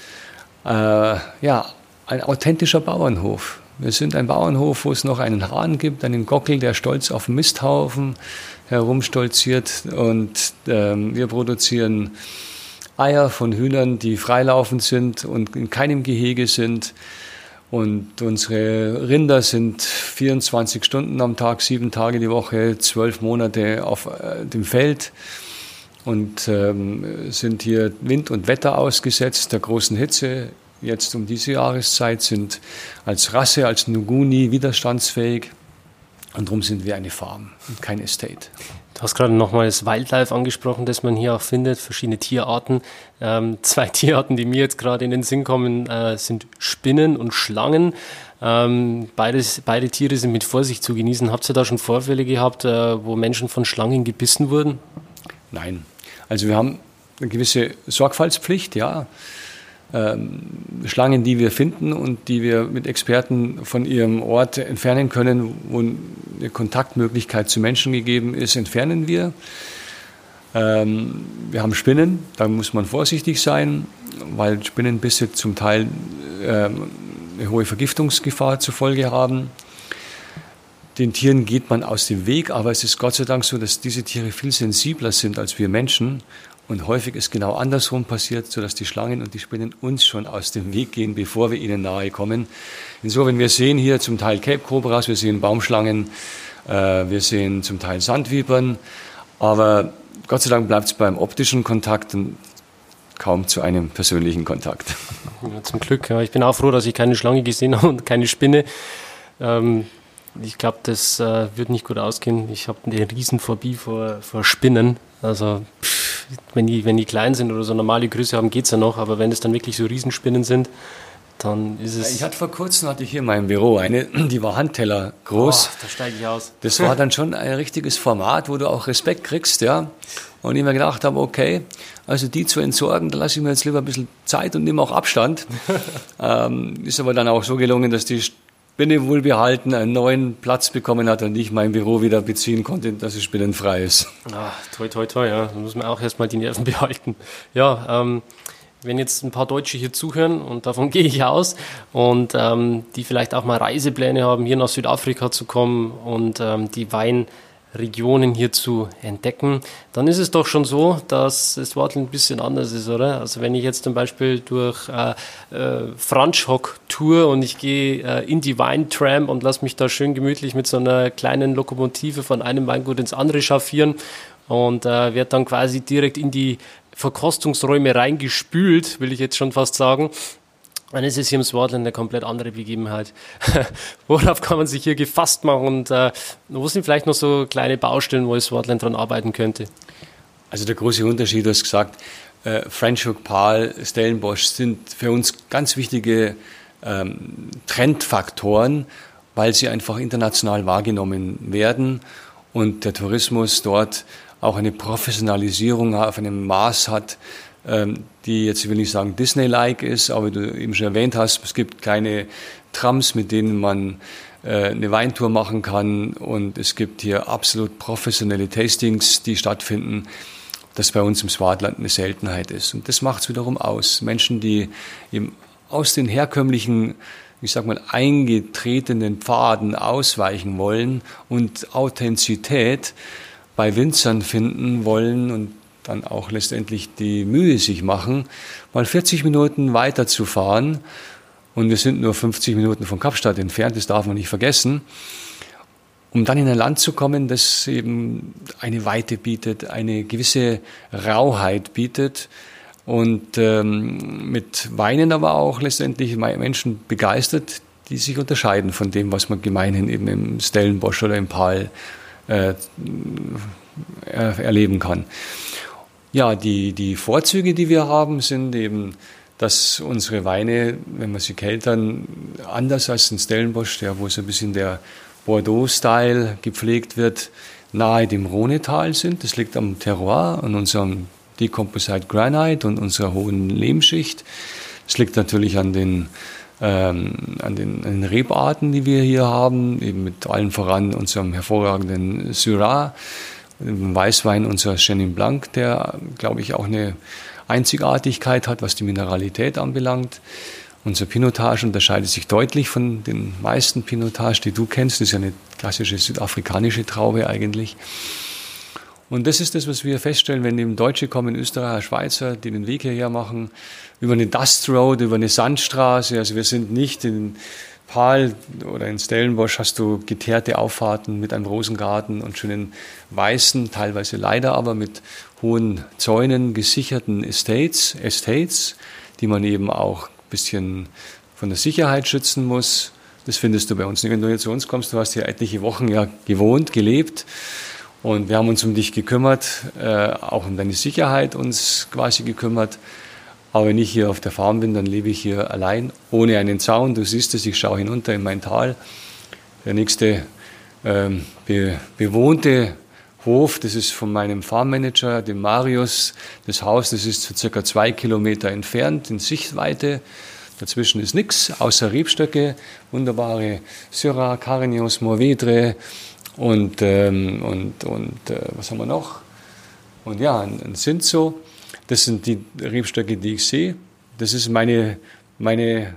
äh, ja, ein authentischer Bauernhof. Wir sind ein Bauernhof, wo es noch einen Hahn gibt, einen Gockel, der stolz auf Misthaufen herumstolziert. Und ähm, wir produzieren Eier von Hühnern, die freilaufend sind und in keinem Gehege sind. Und unsere Rinder sind 24 Stunden am Tag, sieben Tage die Woche, zwölf Monate auf äh, dem Feld und ähm, sind hier Wind und Wetter ausgesetzt, der großen Hitze. Jetzt um diese Jahreszeit sind als Rasse, als Nuguni widerstandsfähig. Und darum sind wir eine Farm und kein Estate. Du hast gerade nochmal das Wildlife angesprochen, das man hier auch findet, verschiedene Tierarten. Ähm, zwei Tierarten, die mir jetzt gerade in den Sinn kommen, äh, sind Spinnen und Schlangen. Ähm, beides, beide Tiere sind mit Vorsicht zu genießen. Habt ihr da schon Vorfälle gehabt, äh, wo Menschen von Schlangen gebissen wurden? Nein, also wir haben eine gewisse Sorgfaltspflicht, ja. Ähm, Schlangen, die wir finden und die wir mit Experten von ihrem Ort entfernen können, wo eine Kontaktmöglichkeit zu Menschen gegeben ist, entfernen wir. Ähm, wir haben Spinnen, da muss man vorsichtig sein, weil Spinnenbisse zum Teil ähm, eine hohe Vergiftungsgefahr zur Folge haben. Den Tieren geht man aus dem Weg, aber es ist Gott sei Dank so, dass diese Tiere viel sensibler sind als wir Menschen. Und häufig ist genau andersrum passiert, sodass die Schlangen und die Spinnen uns schon aus dem Weg gehen, bevor wir ihnen nahe kommen. Insofern, wir sehen hier zum Teil Cape Cobras, wir sehen Baumschlangen, äh, wir sehen zum Teil Sandwibern, aber Gott sei Dank bleibt es beim optischen Kontakt und kaum zu einem persönlichen Kontakt. Ja, zum Glück, ja. Ich bin auch froh, dass ich keine Schlange gesehen habe und keine Spinne. Ähm, ich glaube, das äh, wird nicht gut ausgehen. Ich habe eine Riesenphobie vor, vor Spinnen. Also pff, wenn, die, wenn die klein sind oder so normale Größe haben, geht es ja noch. Aber wenn es dann wirklich so Riesenspinnen sind, dann ist es... Ich hatte vor kurzem, hatte ich hier in meinem Büro eine, die war Handteller groß. Oh, da steige ich aus. Das war dann schon ein richtiges Format, wo du auch Respekt kriegst, ja. Und ich mir gedacht habe, okay, also die zu entsorgen, da lasse ich mir jetzt lieber ein bisschen Zeit und nehme auch Abstand. ähm, ist aber dann auch so gelungen, dass die Spinne wohlbehalten einen neuen Platz bekommen hat und ich mein Büro wieder beziehen konnte, dass es spinnenfrei ist. Ah, toi, toi, toi, ja. Da muss man auch erstmal die Nerven behalten. Ja, ähm, wenn jetzt ein paar Deutsche hier zuhören, und davon gehe ich aus, und ähm, die vielleicht auch mal Reisepläne haben, hier nach Südafrika zu kommen und ähm, die Wein Regionen hier zu entdecken, dann ist es doch schon so, dass das Wort ein bisschen anders ist, oder? Also wenn ich jetzt zum Beispiel durch äh, äh, Franschhock tour und ich gehe äh, in die Weintram und lasse mich da schön gemütlich mit so einer kleinen Lokomotive von einem Weingut ins andere chauffieren und äh, werde dann quasi direkt in die Verkostungsräume reingespült, will ich jetzt schon fast sagen. Dann ist es hier im Swartland eine komplett andere Begebenheit. Worauf kann man sich hier gefasst machen und äh, wo sind vielleicht noch so kleine Baustellen, wo das Swartland dran arbeiten könnte? Also der große Unterschied, du hast gesagt, äh, Frenchhook, Pal, Stellenbosch sind für uns ganz wichtige ähm, Trendfaktoren, weil sie einfach international wahrgenommen werden und der Tourismus dort auch eine Professionalisierung auf einem Maß hat, die jetzt, ich will nicht sagen Disney-like ist, aber du eben schon erwähnt hast, es gibt kleine Trams, mit denen man äh, eine Weintour machen kann und es gibt hier absolut professionelle Tastings, die stattfinden, das bei uns im Swartland eine Seltenheit ist. Und das macht es wiederum aus. Menschen, die eben aus den herkömmlichen, ich sag mal, eingetretenen Pfaden ausweichen wollen und Authentizität bei Winzern finden wollen und dann auch letztendlich die Mühe sich machen, mal 40 Minuten weiterzufahren. Und wir sind nur 50 Minuten von Kapstadt entfernt, das darf man nicht vergessen. Um dann in ein Land zu kommen, das eben eine Weite bietet, eine gewisse Rauheit bietet und ähm, mit Weinen aber auch letztendlich Menschen begeistert, die sich unterscheiden von dem, was man gemeinhin eben im Stellenbosch oder im Pal äh, erleben kann. Ja, die, die Vorzüge, die wir haben, sind eben, dass unsere Weine, wenn wir sie keltern, anders als in Stellenbosch, der, wo so ein bisschen der Bordeaux-Style gepflegt wird, nahe dem Rhonetal sind. Das liegt am Terroir, an unserem Decomposite Granite und unserer hohen Lehmschicht. Es liegt natürlich an den, ähm, an, den, an den Rebarten, die wir hier haben, eben mit allen voran unserem hervorragenden Syrah. Weißwein unser Chenin Blanc, der, glaube ich, auch eine Einzigartigkeit hat, was die Mineralität anbelangt. Unser Pinotage unterscheidet sich deutlich von den meisten Pinotage, die du kennst. Das ist ja eine klassische südafrikanische Traube eigentlich. Und das ist das, was wir feststellen, wenn eben Deutsche kommen, Österreicher, Schweizer, die den Weg hierher machen, über eine Dust Road, über eine Sandstraße. Also wir sind nicht in Pal oder in Stellenbosch hast du geteerte Auffahrten mit einem Rosengarten und schönen weißen, teilweise leider aber mit hohen Zäunen gesicherten Estates, Estates, die man eben auch ein bisschen von der Sicherheit schützen muss. Das findest du bei uns nicht. Wenn du hier zu uns kommst, du hast hier etliche Wochen ja gewohnt, gelebt und wir haben uns um dich gekümmert, äh, auch um deine Sicherheit uns quasi gekümmert. Aber wenn ich hier auf der Farm bin, dann lebe ich hier allein, ohne einen Zaun. Du siehst es, ich schaue hinunter in mein Tal. Der nächste ähm, be bewohnte Hof, das ist von meinem Farmmanager, dem Marius. Das Haus, das ist so circa zwei Kilometer entfernt in Sichtweite. Dazwischen ist nichts, außer Rebstöcke, wunderbare Syrah, Carignos, Mourvedre und, ähm, und, und äh, was haben wir noch? Und ja, ein, ein Sinzo. Das sind die Rebstöcke, die ich sehe. Das ist meine, meine,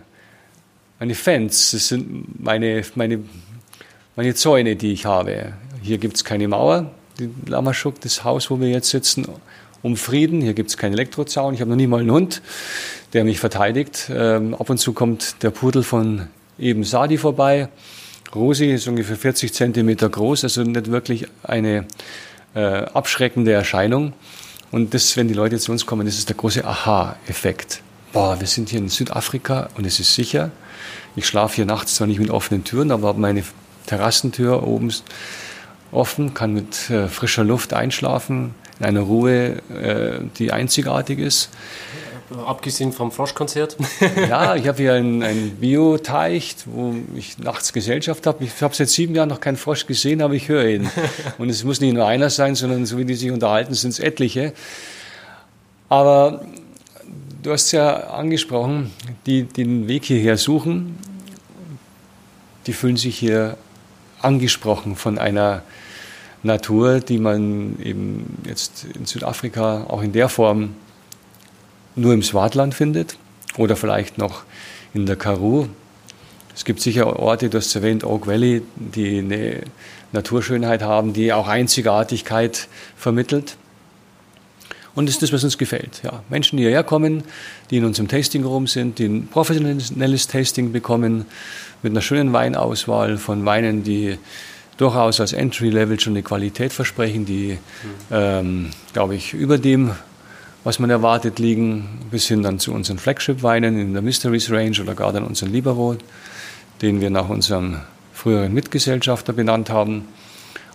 meine Fans, das sind meine, meine, meine Zäune, die ich habe. Hier gibt es keine Mauer, die Lamaschuk, das Haus, wo wir jetzt sitzen, um Frieden. Hier gibt es keinen Elektrozaun. Ich habe noch nie mal einen Hund, der mich verteidigt. Ähm, ab und zu kommt der Pudel von eben Sadi vorbei. Rosi ist ungefähr 40 Zentimeter groß, also nicht wirklich eine äh, abschreckende Erscheinung. Und das, wenn die Leute zu uns kommen, das ist der große Aha-Effekt. Boah, wir sind hier in Südafrika und es ist sicher. Ich schlafe hier nachts zwar nicht mit offenen Türen, aber habe meine Terrassentür oben offen, kann mit äh, frischer Luft einschlafen, in einer Ruhe, äh, die einzigartig ist. Abgesehen vom Froschkonzert. ja, ich habe hier einen, einen Bioteich, wo ich nachts Gesellschaft habe. Ich habe seit sieben Jahren noch keinen Frosch gesehen, aber ich höre ihn. Und es muss nicht nur einer sein, sondern so wie die sich unterhalten, sind es etliche. Aber du hast ja angesprochen, die, die den Weg hierher suchen, die fühlen sich hier angesprochen von einer Natur, die man eben jetzt in Südafrika auch in der Form nur im Swartland findet oder vielleicht noch in der Karoo. Es gibt sicher Orte, du hast erwähnt, Oak Valley, die eine Naturschönheit haben, die auch Einzigartigkeit vermittelt. Und das ist das, was uns gefällt. Ja, Menschen, die hierher kommen, die in unserem Tasting Room sind, die ein professionelles Tasting bekommen, mit einer schönen Weinauswahl von Weinen, die durchaus als Entry-Level schon eine Qualität versprechen, die, mhm. ähm, glaube ich, über dem was man erwartet, liegen, bis hin dann zu unseren Flagship-Weinen in der Mysteries Range oder gar dann unseren Libero, den wir nach unserem früheren Mitgesellschafter benannt haben.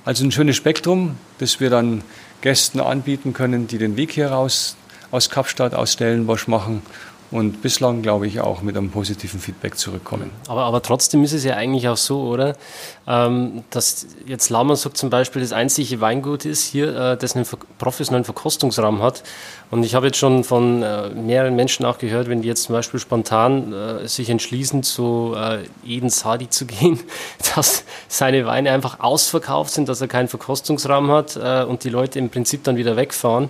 Also ein schönes Spektrum, das wir dann Gästen anbieten können, die den Weg hier raus aus Kapstadt, aus Stellenbosch machen und bislang, glaube ich, auch mit einem positiven Feedback zurückkommen. Aber, aber trotzdem ist es ja eigentlich auch so, oder? Ähm, dass jetzt Lamasuk zum Beispiel das einzige Weingut ist hier, äh, das einen professionellen Verkostungsraum hat. Und ich habe jetzt schon von äh, mehreren Menschen auch gehört, wenn die jetzt zum Beispiel spontan äh, sich entschließen, zu äh, Eden Sadi zu gehen, dass seine Weine einfach ausverkauft sind, dass er keinen Verkostungsraum hat äh, und die Leute im Prinzip dann wieder wegfahren.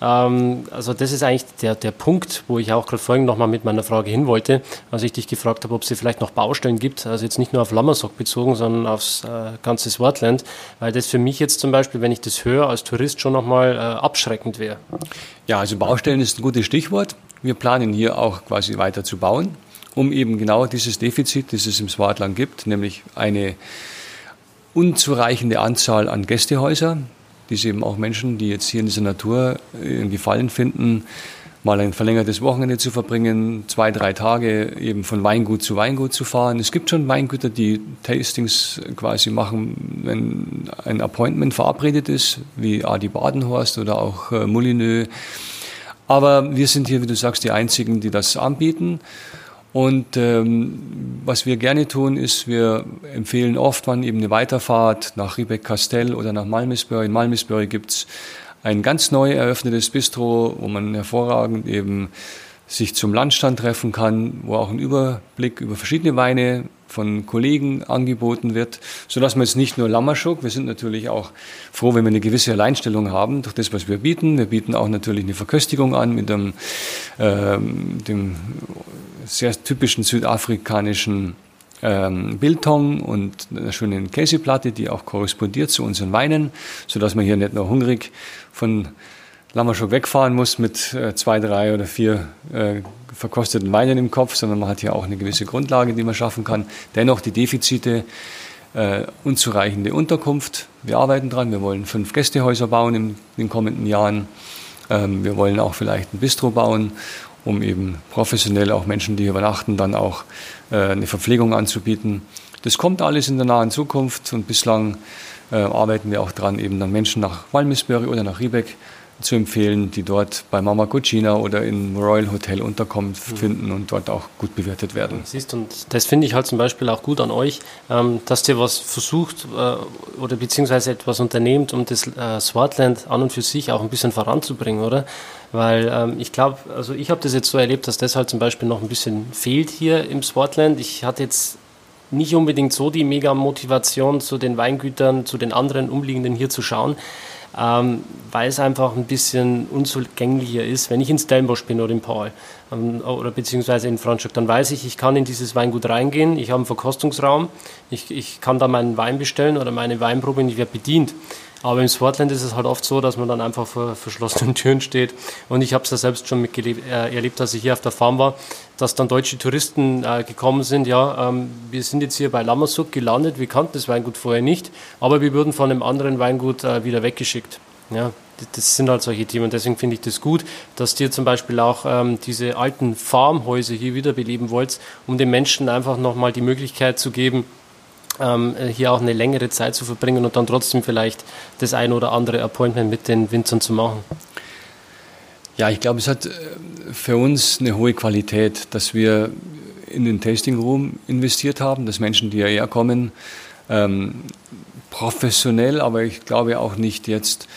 Ähm, also das ist eigentlich der, der Punkt, wo ich auch gerade vorhin nochmal mit meiner Frage hin wollte, als ich dich gefragt habe, ob es vielleicht noch Baustellen gibt, also jetzt nicht nur auf Lammersock bezogen, sondern aufs äh, ganze Swartland, weil das für mich jetzt zum Beispiel, wenn ich das höre, als Tourist schon nochmal äh, abschreckend wäre. Ja, also Baustellen ist ein gutes Stichwort. Wir planen hier auch quasi weiter zu bauen, um eben genau dieses Defizit, das es im Swartland gibt, nämlich eine unzureichende Anzahl an Gästehäuser, diese eben auch Menschen, die jetzt hier in dieser Natur einen Gefallen finden, mal ein verlängertes Wochenende zu verbringen, zwei, drei Tage eben von Weingut zu Weingut zu fahren. Es gibt schon Weingüter, die Tastings quasi machen, wenn ein Appointment verabredet ist, wie Adi Badenhorst oder auch äh, Moulineux. Aber wir sind hier, wie du sagst, die Einzigen, die das anbieten. Und ähm, was wir gerne tun, ist, wir empfehlen oft, wann eben eine Weiterfahrt nach Riebeck-Castell oder nach Malmesbury. In Malmesbury gibt's ein ganz neu eröffnetes Bistro, wo man hervorragend eben sich zum Landstand treffen kann, wo auch ein Überblick über verschiedene Weine von Kollegen angeboten wird, so dass man jetzt nicht nur Lammerschuk, wir sind natürlich auch froh, wenn wir eine gewisse Alleinstellung haben durch das, was wir bieten. Wir bieten auch natürlich eine Verköstigung an mit dem, ähm, dem sehr typischen südafrikanischen ähm, Biltong und einer schönen Käseplatte, die auch korrespondiert zu unseren Weinen, so dass man hier nicht nur hungrig von Lammerschok wegfahren muss mit äh, zwei, drei oder vier äh, verkosteten Weinen im Kopf, sondern man hat hier auch eine gewisse Grundlage, die man schaffen kann. Dennoch die Defizite, äh, unzureichende Unterkunft. Wir arbeiten dran. Wir wollen fünf Gästehäuser bauen in den kommenden Jahren. Ähm, wir wollen auch vielleicht ein Bistro bauen, um eben professionell auch Menschen, die hier übernachten, dann auch äh, eine Verpflegung anzubieten. Das kommt alles in der nahen Zukunft und bislang äh, arbeiten wir auch dran, eben dann Menschen nach Walmisbury oder nach Riebeck zu empfehlen, die dort bei Mama Cucina oder im Royal Hotel Unterkunft finden und dort auch gut bewertet werden. Siehst und das finde ich halt zum Beispiel auch gut an euch, ähm, dass ihr was versucht äh, oder beziehungsweise etwas unternehmt, um das äh, Swartland an und für sich auch ein bisschen voranzubringen, oder? Weil ähm, ich glaube, also ich habe das jetzt so erlebt, dass das halt zum Beispiel noch ein bisschen fehlt hier im Swartland. Ich hatte jetzt nicht unbedingt so die mega Motivation zu den Weingütern, zu den anderen umliegenden hier zu schauen ähm, weil es einfach ein bisschen unzugänglicher ist. Wenn ich in Stellenbosch bin oder in Paul ähm, oder beziehungsweise in Franschhoek, dann weiß ich, ich kann in dieses Weingut reingehen, ich habe einen Verkostungsraum, ich, ich kann da meinen Wein bestellen oder meine Weinprobe und ich werde bedient. Aber im Sportland ist es halt oft so, dass man dann einfach vor verschlossenen Türen steht. Und ich habe es ja selbst schon äh, erlebt, als ich hier auf der Farm war, dass dann deutsche Touristen äh, gekommen sind. Ja, ähm, wir sind jetzt hier bei Lammersuk gelandet, wir kannten das Weingut vorher nicht, aber wir wurden von einem anderen Weingut äh, wieder weggeschickt. Ja, das sind halt solche Themen. Deswegen finde ich das gut, dass ihr zum Beispiel auch ähm, diese alten Farmhäuser hier wiederbeleben wollt, um den Menschen einfach nochmal die Möglichkeit zu geben, ähm, hier auch eine längere Zeit zu verbringen und dann trotzdem vielleicht das ein oder andere Appointment mit den Winzern zu machen? Ja, ich glaube, es hat äh, für uns eine hohe Qualität, dass wir in den Tasting Room investiert haben, dass Menschen, die hierher kommen, ähm, professionell, aber ich glaube auch nicht jetzt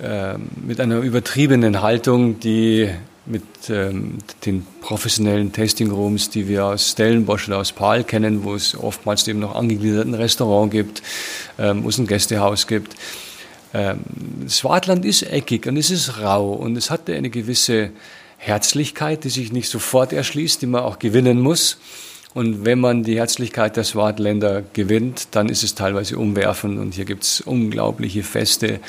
äh, mit einer übertriebenen Haltung, die mit ähm, den professionellen Tasting Rooms, die wir aus Stellenbosch oder aus Pahl kennen, wo es oftmals eben noch angegliederten Restaurant gibt, ähm, wo es ein Gästehaus gibt. Ähm, Swartland ist eckig und es ist rau und es hat eine gewisse Herzlichkeit, die sich nicht sofort erschließt, die man auch gewinnen muss. Und wenn man die Herzlichkeit der Swartländer gewinnt, dann ist es teilweise umwerfend und hier gibt es unglaubliche Feste.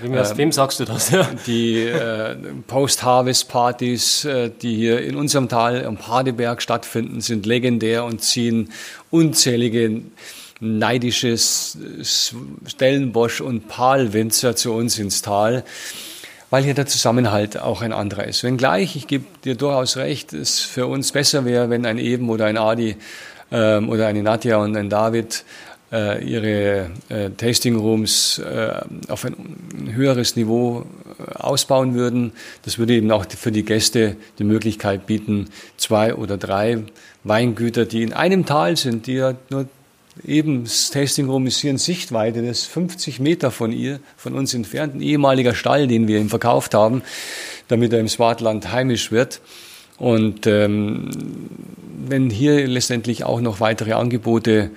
Wem, äh, wem sagst du das? die äh, Post-Harvest-Partys, äh, die hier in unserem Tal am Padeberg stattfinden, sind legendär und ziehen unzählige neidische Stellenbosch- und Palwinzer zu uns ins Tal weil hier der Zusammenhalt auch ein anderer ist. Wenngleich, ich gebe dir durchaus recht, es für uns besser wäre, wenn ein Eben oder ein Adi ähm, oder eine Nadja und ein David äh, ihre äh, Tasting Rooms äh, auf ein höheres Niveau äh, ausbauen würden. Das würde eben auch für die Gäste die Möglichkeit bieten, zwei oder drei Weingüter, die in einem Tal sind, die ja nur eben das Tasting Room ist hier in Sichtweite, das ist 50 Meter von ihr, von uns entfernt, ein ehemaliger Stall, den wir ihm verkauft haben, damit er im Swartland heimisch wird. Und ähm, wenn hier letztendlich auch noch weitere Angebote,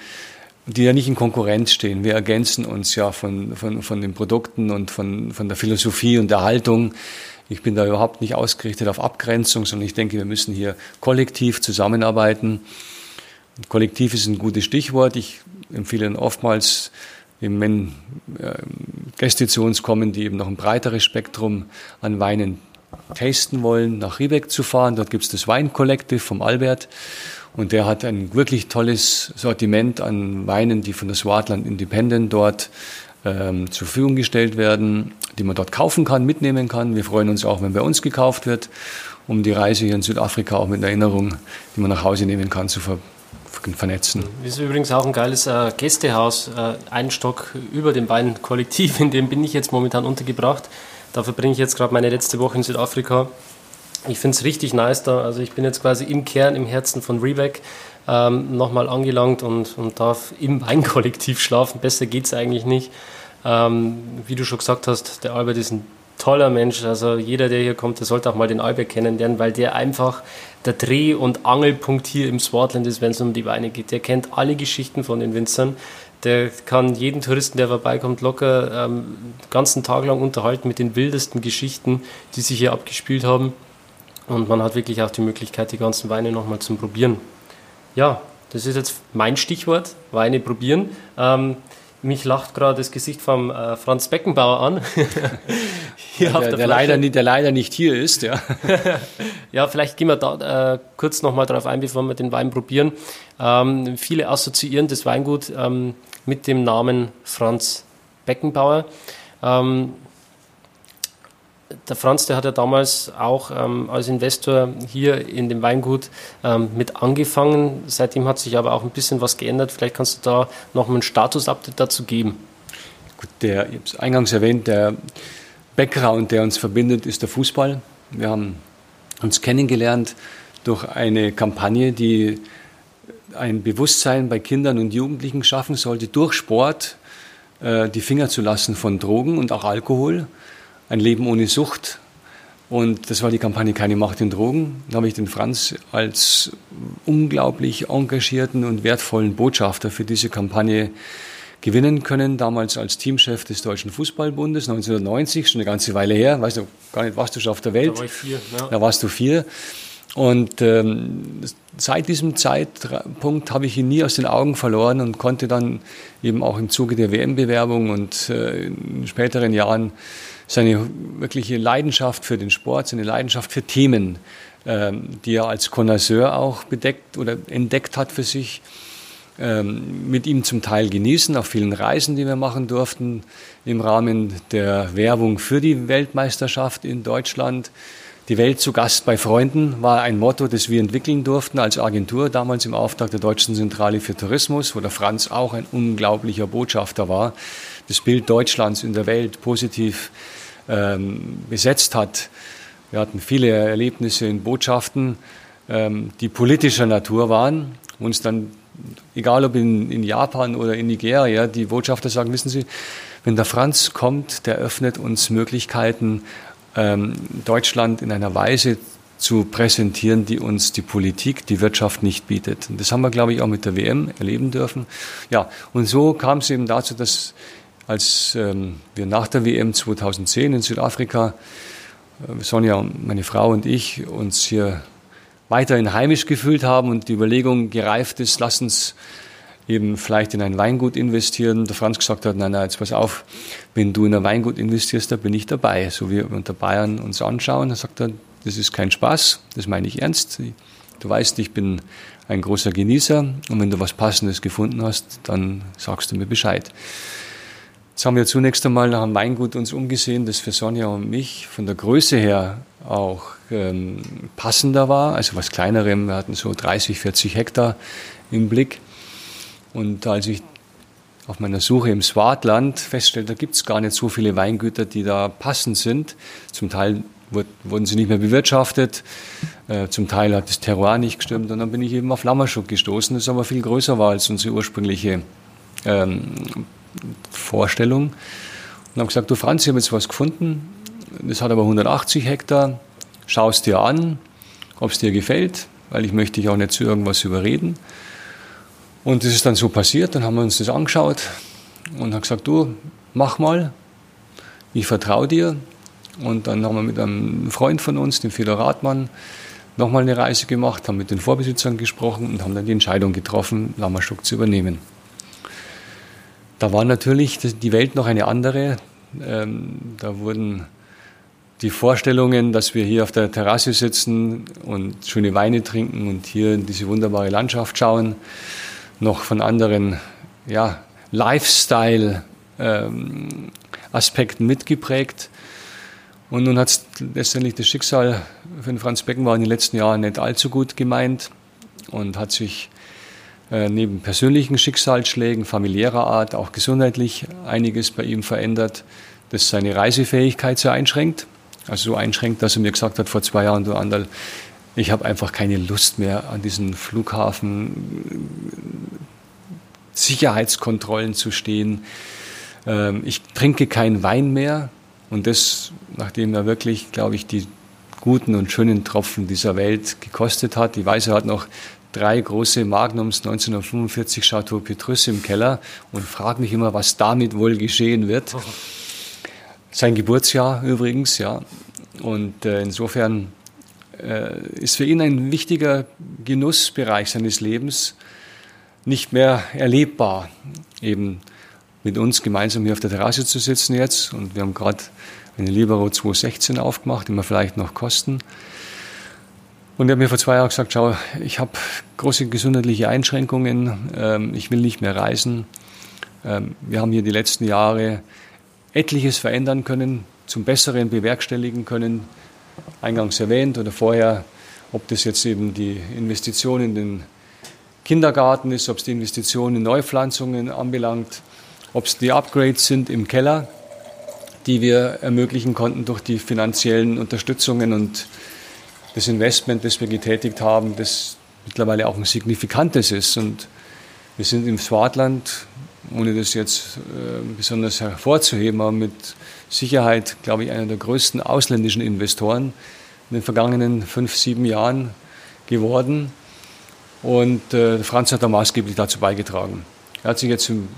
die ja nicht in Konkurrenz stehen, wir ergänzen uns ja von, von, von den Produkten und von, von der Philosophie und der Haltung. Ich bin da überhaupt nicht ausgerichtet auf Abgrenzung, sondern ich denke, wir müssen hier kollektiv zusammenarbeiten. Kollektiv ist ein gutes Stichwort. Ich empfehle oftmals, wenn äh, Gäste zu uns kommen, die eben noch ein breiteres Spektrum an Weinen tasten wollen, nach Riebeck zu fahren. Dort gibt es das Wein Collective vom Albert. Und der hat ein wirklich tolles Sortiment an Weinen, die von der Swartland Independent dort ähm, zur Verfügung gestellt werden, die man dort kaufen kann, mitnehmen kann. Wir freuen uns auch, wenn bei uns gekauft wird, um die Reise hier in Südafrika auch mit Erinnerung, die man nach Hause nehmen kann, zu ver vernetzen. Das ist übrigens auch ein geiles äh, Gästehaus, äh, ein Stock über dem Weinkollektiv, in dem bin ich jetzt momentan untergebracht. Da verbringe ich jetzt gerade meine letzte Woche in Südafrika. Ich finde es richtig nice da. Also ich bin jetzt quasi im Kern, im Herzen von Rebeck ähm, nochmal angelangt und, und darf im Weinkollektiv schlafen. Besser geht es eigentlich nicht. Ähm, wie du schon gesagt hast, der Albert ist ein toller Mensch. Also jeder, der hier kommt, der sollte auch mal den Albert kennenlernen, weil der einfach der Dreh- und Angelpunkt hier im Swartland ist, wenn es um die Weine geht. Der kennt alle Geschichten von den Winzern. Der kann jeden Touristen, der vorbeikommt, locker ähm, den ganzen Tag lang unterhalten mit den wildesten Geschichten, die sich hier abgespielt haben. Und man hat wirklich auch die Möglichkeit, die ganzen Weine nochmal zu probieren. Ja, das ist jetzt mein Stichwort, Weine probieren. Ähm, mich lacht gerade das Gesicht vom äh, Franz Beckenbauer an. hier der, der, der, leider nicht, der leider nicht hier ist. Ja, ja vielleicht gehen wir da äh, kurz nochmal drauf ein, bevor wir den Wein probieren. Ähm, viele assoziieren das Weingut ähm, mit dem Namen Franz Beckenbauer. Ähm, der Franz, der hat ja damals auch ähm, als Investor hier in dem Weingut ähm, mit angefangen. Seitdem hat sich aber auch ein bisschen was geändert. Vielleicht kannst du da noch mal ein Status-Update dazu geben. Gut, der, ich habe es eingangs erwähnt, der Background, der uns verbindet, ist der Fußball. Wir haben uns kennengelernt durch eine Kampagne, die ein Bewusstsein bei Kindern und Jugendlichen schaffen sollte, durch Sport äh, die Finger zu lassen von Drogen und auch Alkohol ein Leben ohne Sucht. Und das war die Kampagne Keine Macht in Drogen. Da habe ich den Franz als unglaublich engagierten und wertvollen Botschafter für diese Kampagne gewinnen können. Damals als Teamchef des Deutschen Fußballbundes, 1990, schon eine ganze Weile her. Weißt du gar nicht, warst du schon auf der Welt? Da war ich vier. Ja. Da warst du vier. Und ähm, seit diesem Zeitpunkt habe ich ihn nie aus den Augen verloren und konnte dann eben auch im Zuge der WM-Bewerbung und äh, in späteren Jahren seine wirkliche Leidenschaft für den Sport, seine Leidenschaft für Themen, ähm, die er als Connoisseur auch bedeckt oder entdeckt hat für sich, ähm, mit ihm zum Teil genießen, auf vielen Reisen, die wir machen durften, im Rahmen der Werbung für die Weltmeisterschaft in Deutschland. Die Welt zu Gast bei Freunden war ein Motto, das wir entwickeln durften als Agentur, damals im Auftrag der Deutschen Zentrale für Tourismus, wo der Franz auch ein unglaublicher Botschafter war, das Bild Deutschlands in der Welt positiv ähm, besetzt hat. Wir hatten viele Erlebnisse in Botschaften, ähm, die politischer Natur waren, uns dann, egal ob in, in Japan oder in Nigeria, die Botschafter sagen, wissen Sie, wenn der Franz kommt, der öffnet uns Möglichkeiten, ähm, Deutschland in einer Weise zu präsentieren, die uns die Politik, die Wirtschaft nicht bietet. Und das haben wir, glaube ich, auch mit der WM erleben dürfen. Ja, und so kam es eben dazu, dass als ähm, wir nach der WM 2010 in Südafrika, äh, Sonja, meine Frau und ich, uns hier weiterhin heimisch gefühlt haben und die Überlegung gereift ist, lass uns eben vielleicht in ein Weingut investieren. Der Franz gesagt hat, nein, nein, jetzt pass auf, wenn du in ein Weingut investierst, da bin ich dabei. So wie wir unter Bayern uns anschauen, dann sagt er, das ist kein Spaß, das meine ich ernst. Du weißt, ich bin ein großer Genießer und wenn du was Passendes gefunden hast, dann sagst du mir Bescheid. Jetzt haben wir zunächst einmal nach einem Weingut uns umgesehen, das für Sonja und mich von der Größe her auch ähm, passender war, also was kleinerem. Wir hatten so 30, 40 Hektar im Blick. Und als ich auf meiner Suche im Swartland feststellte, da gibt es gar nicht so viele Weingüter, die da passend sind. Zum Teil wurden sie nicht mehr bewirtschaftet, äh, zum Teil hat das Terroir nicht gestimmt und dann bin ich eben auf Lammerschuk gestoßen, das aber viel größer war als unsere ursprüngliche ähm, Vorstellung. Und habe gesagt, du Franz, ich habe jetzt was gefunden, das hat aber 180 Hektar, schau es dir an, ob es dir gefällt, weil ich möchte dich auch nicht zu irgendwas überreden. Und das ist dann so passiert, dann haben wir uns das angeschaut und haben gesagt, du, mach mal, ich vertraue dir. Und dann haben wir mit einem Freund von uns, dem Fedor Radmann, nochmal eine Reise gemacht, haben mit den Vorbesitzern gesprochen und haben dann die Entscheidung getroffen, Lammerstuck zu übernehmen. Da war natürlich die Welt noch eine andere. Ähm, da wurden die Vorstellungen, dass wir hier auf der Terrasse sitzen und schöne Weine trinken und hier in diese wunderbare Landschaft schauen, noch von anderen ja, Lifestyle-Aspekten ähm, mitgeprägt. Und nun hat letztendlich das Schicksal für den Franz Beckenbauer in den letzten Jahren nicht allzu gut gemeint und hat sich neben persönlichen Schicksalsschlägen familiärer Art auch gesundheitlich einiges bei ihm verändert, das seine Reisefähigkeit sehr einschränkt. Also so einschränkt, dass er mir gesagt hat vor zwei Jahren, du Anderl, ich habe einfach keine Lust mehr an diesen Flughafen Sicherheitskontrollen zu stehen. Ähm, ich trinke keinen Wein mehr und das, nachdem er wirklich, glaube ich, die guten und schönen Tropfen dieser Welt gekostet hat. Die Weiße hat noch drei große Magnums 1945 Chateau Petrus im Keller und fragt mich immer, was damit wohl geschehen wird. Sein Geburtsjahr übrigens, ja. Und äh, insofern äh, ist für ihn ein wichtiger Genussbereich seines Lebens nicht mehr erlebbar. Eben mit uns gemeinsam hier auf der Terrasse zu sitzen jetzt und wir haben gerade eine Libero 216 aufgemacht, die wir vielleicht noch kosten. Und er hat mir vor zwei Jahren gesagt, schau, ich habe große gesundheitliche Einschränkungen, ähm, ich will nicht mehr reisen. Ähm, wir haben hier die letzten Jahre etliches verändern können, zum Besseren bewerkstelligen können, eingangs erwähnt oder vorher, ob das jetzt eben die Investition in den Kindergarten ist, ob es die Investition in Neupflanzungen anbelangt, ob es die Upgrades sind im Keller, die wir ermöglichen konnten durch die finanziellen Unterstützungen und das Investment, das wir getätigt haben, das mittlerweile auch ein signifikantes ist. Und wir sind im Swartland, ohne das jetzt äh, besonders hervorzuheben, aber mit Sicherheit, glaube ich, einer der größten ausländischen Investoren in den vergangenen fünf, sieben Jahren geworden. Und äh, Franz hat da maßgeblich dazu beigetragen. Er hat sich jetzt im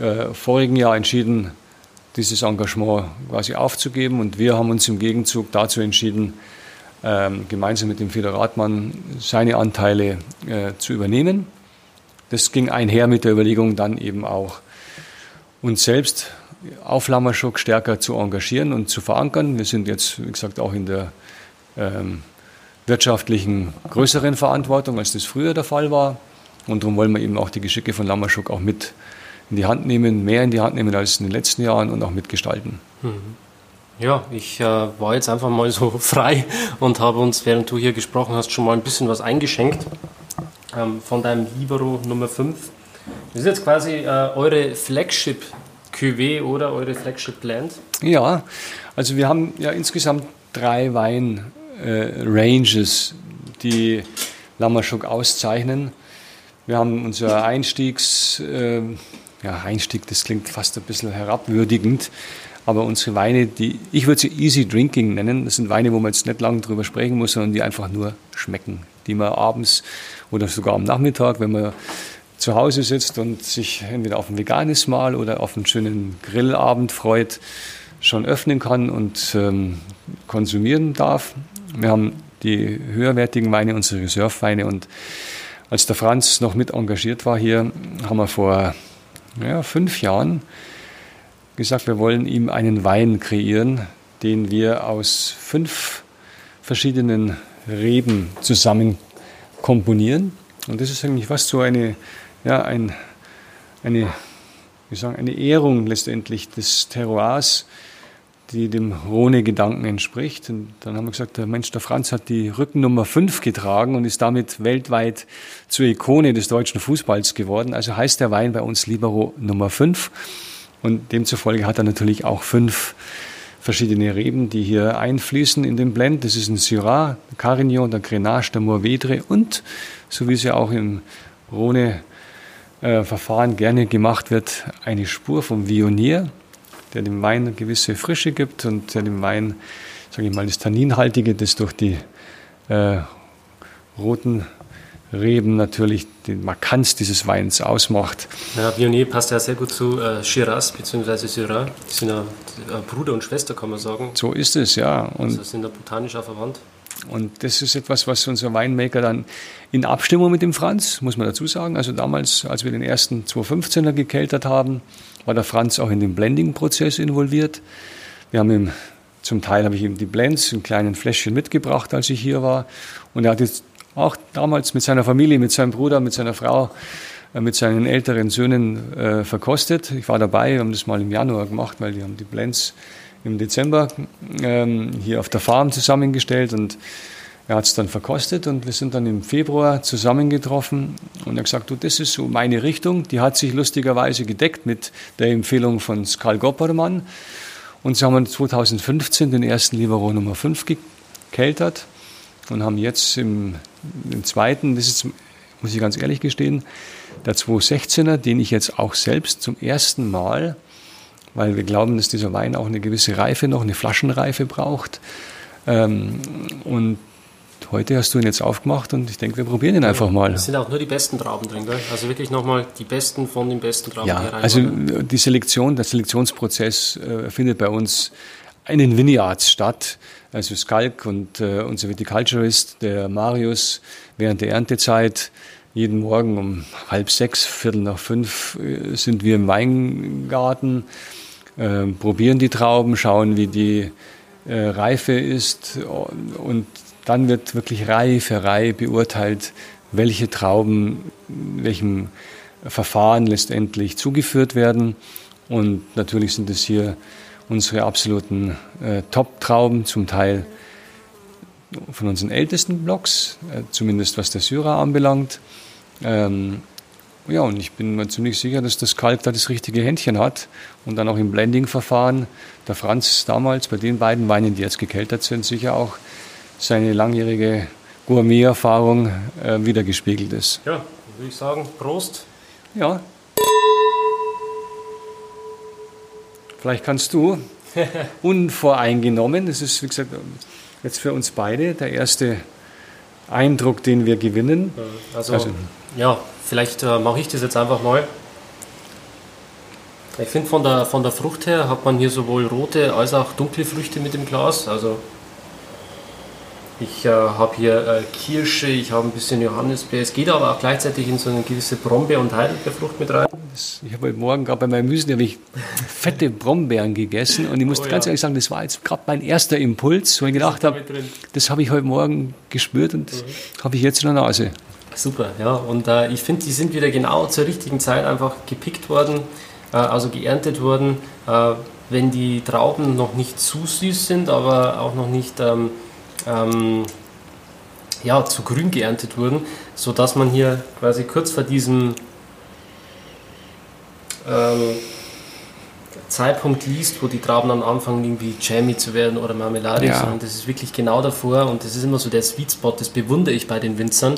äh, vorigen Jahr entschieden, dieses Engagement quasi aufzugeben. Und wir haben uns im Gegenzug dazu entschieden, gemeinsam mit dem Feder Radmann seine Anteile äh, zu übernehmen. Das ging einher mit der Überlegung, dann eben auch uns selbst auf Lammerschok stärker zu engagieren und zu verankern. Wir sind jetzt, wie gesagt, auch in der ähm, wirtschaftlichen größeren Verantwortung, als das früher der Fall war. Und darum wollen wir eben auch die Geschicke von Lammerschok auch mit in die Hand nehmen, mehr in die Hand nehmen als in den letzten Jahren und auch mitgestalten. Mhm. Ja, ich äh, war jetzt einfach mal so frei und habe uns, während du hier gesprochen hast, schon mal ein bisschen was eingeschenkt ähm, von deinem Libero Nummer 5. Das ist jetzt quasi äh, eure Flagship Cuvée oder eure Flagship Blend? Ja, also wir haben ja insgesamt drei Wein äh, die Lammerschuk auszeichnen. Wir haben unser Einstiegs, äh, ja Einstieg, das klingt fast ein bisschen herabwürdigend, aber unsere Weine, die, ich würde sie Easy Drinking nennen, das sind Weine, wo man jetzt nicht lange drüber sprechen muss, sondern die einfach nur schmecken. Die man abends oder sogar am Nachmittag, wenn man zu Hause sitzt und sich entweder auf ein veganes Mahl oder auf einen schönen Grillabend freut, schon öffnen kann und ähm, konsumieren darf. Wir haben die höherwertigen Weine, unsere Reserve-Weine und als der Franz noch mit engagiert war hier, haben wir vor ja, fünf Jahren gesagt, wir wollen ihm einen Wein kreieren, den wir aus fünf verschiedenen Reben zusammen komponieren. Und das ist eigentlich fast so eine, ja, ein, eine wie sagen, eine Ehrung letztendlich des Terroirs, die dem Rhone-Gedanken entspricht. Und dann haben wir gesagt, der Mensch, der Franz hat die Rückennummer 5 getragen und ist damit weltweit zur Ikone des deutschen Fußballs geworden. Also heißt der Wein bei uns Libero Nummer 5. Und demzufolge hat er natürlich auch fünf verschiedene Reben, die hier einfließen in den Blend. Das ist ein Syrah, Carignan, der Grenache, der Mourvedre und, so wie es ja auch im Rhone-Verfahren gerne gemacht wird, eine Spur vom Vionier, der dem Wein eine gewisse Frische gibt und der dem Wein, sage ich mal, das Tanninhaltige, das durch die äh, roten Reben natürlich den Markanz dieses Weins ausmacht. Ja, Viognier passt ja sehr gut zu äh, Shiraz bzw. Syrah. Die sind ja äh, Bruder und Schwester, kann man sagen. So ist es, ja. Und also sind da botanisch auch verwandt. Und das ist etwas, was unser Weinmaker dann in Abstimmung mit dem Franz, muss man dazu sagen, also damals, als wir den ersten 215er gekeltert haben, war der Franz auch in den Blending-Prozess involviert. Wir haben ihm, zum Teil habe ich ihm die Blends in kleinen Fläschchen mitgebracht, als ich hier war. Und er hat jetzt auch damals mit seiner Familie, mit seinem Bruder, mit seiner Frau, äh, mit seinen älteren Söhnen äh, verkostet. Ich war dabei, wir haben das mal im Januar gemacht, weil die haben die Blends im Dezember ähm, hier auf der Farm zusammengestellt und er hat es dann verkostet und wir sind dann im Februar zusammengetroffen und er hat gesagt, du, das ist so meine Richtung. Die hat sich lustigerweise gedeckt mit der Empfehlung von Skal Goppermann. Und so haben wir 2015 den ersten Libero Nummer 5 gekeltert und haben jetzt im, im zweiten, das ist, muss ich ganz ehrlich gestehen, der 216er, den ich jetzt auch selbst zum ersten Mal, weil wir glauben, dass dieser Wein auch eine gewisse Reife noch, eine Flaschenreife braucht. Ähm, und heute hast du ihn jetzt aufgemacht und ich denke, wir probieren ihn einfach mal. Es sind auch nur die besten Trauben drin, gell? Also wirklich nochmal die besten von den besten Trauben. Ja, also die Selektion, der Selektionsprozess äh, findet bei uns in den Vineyards statt. Also Skalk und äh, unser Viticulturist, der Marius, während der Erntezeit jeden Morgen um halb sechs, viertel nach fünf äh, sind wir im Weingarten, äh, probieren die Trauben, schauen, wie die äh, Reife ist und dann wird wirklich Reihe für Reihe beurteilt, welche Trauben welchem Verfahren letztendlich zugeführt werden. Und natürlich sind es hier unsere absoluten äh, Top-Trauben, zum Teil von unseren ältesten Blocks, äh, zumindest was der Syrer anbelangt. Ähm, ja, und ich bin mir ziemlich sicher, dass das Kalk da das richtige Händchen hat und dann auch im Blending-Verfahren der Franz damals bei den beiden Weinen, die jetzt gekeltert sind, sicher auch seine langjährige Gourmet-Erfahrung äh, wiedergespiegelt ist. Ja, würde ich sagen, Prost. Ja, Vielleicht kannst du unvoreingenommen, das ist wie gesagt jetzt für uns beide der erste Eindruck, den wir gewinnen. Also, also ja, vielleicht äh, mache ich das jetzt einfach mal. Ich finde von der, von der Frucht her hat man hier sowohl rote als auch dunkle Früchte mit dem Glas. Also ich äh, habe hier äh, Kirsche, ich habe ein bisschen Johannisbeer. Es geht aber auch gleichzeitig in so eine gewisse Brombeer- und Heidelbeerfrucht mit rein. ich habe heute Morgen gerade bei meinem Müsli ich fette Brombeeren gegessen und ich muss oh, ganz ja. ehrlich sagen, das war jetzt gerade mein erster Impuls, wo ich gedacht habe, das habe ich heute Morgen gespürt und das mhm. habe ich jetzt in der Nase. Super, ja. Und äh, ich finde, die sind wieder genau zur richtigen Zeit einfach gepickt worden, äh, also geerntet worden, äh, wenn die Trauben noch nicht zu süß sind, aber auch noch nicht ähm, ähm, ja, zu grün geerntet wurden, sodass man hier quasi kurz vor diesem ähm, Zeitpunkt liest, wo die Trauben dann anfangen, irgendwie jammy zu werden oder marmeladig, ja. sondern das ist wirklich genau davor und das ist immer so der Sweet Spot, das bewundere ich bei den Winzern,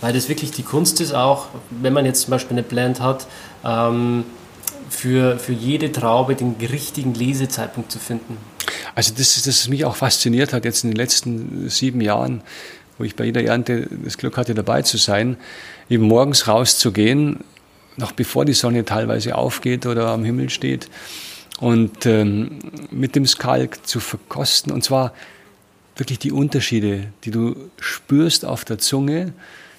weil das wirklich die Kunst ist auch, wenn man jetzt zum Beispiel eine Blend hat, ähm, für, für jede Traube den richtigen Lesezeitpunkt zu finden. Also das ist, das mich auch fasziniert hat jetzt in den letzten sieben Jahren, wo ich bei jeder Ernte das Glück hatte, dabei zu sein, eben morgens rauszugehen, noch bevor die Sonne teilweise aufgeht oder am Himmel steht und ähm, mit dem Skalk zu verkosten. Und zwar wirklich die Unterschiede, die du spürst auf der Zunge,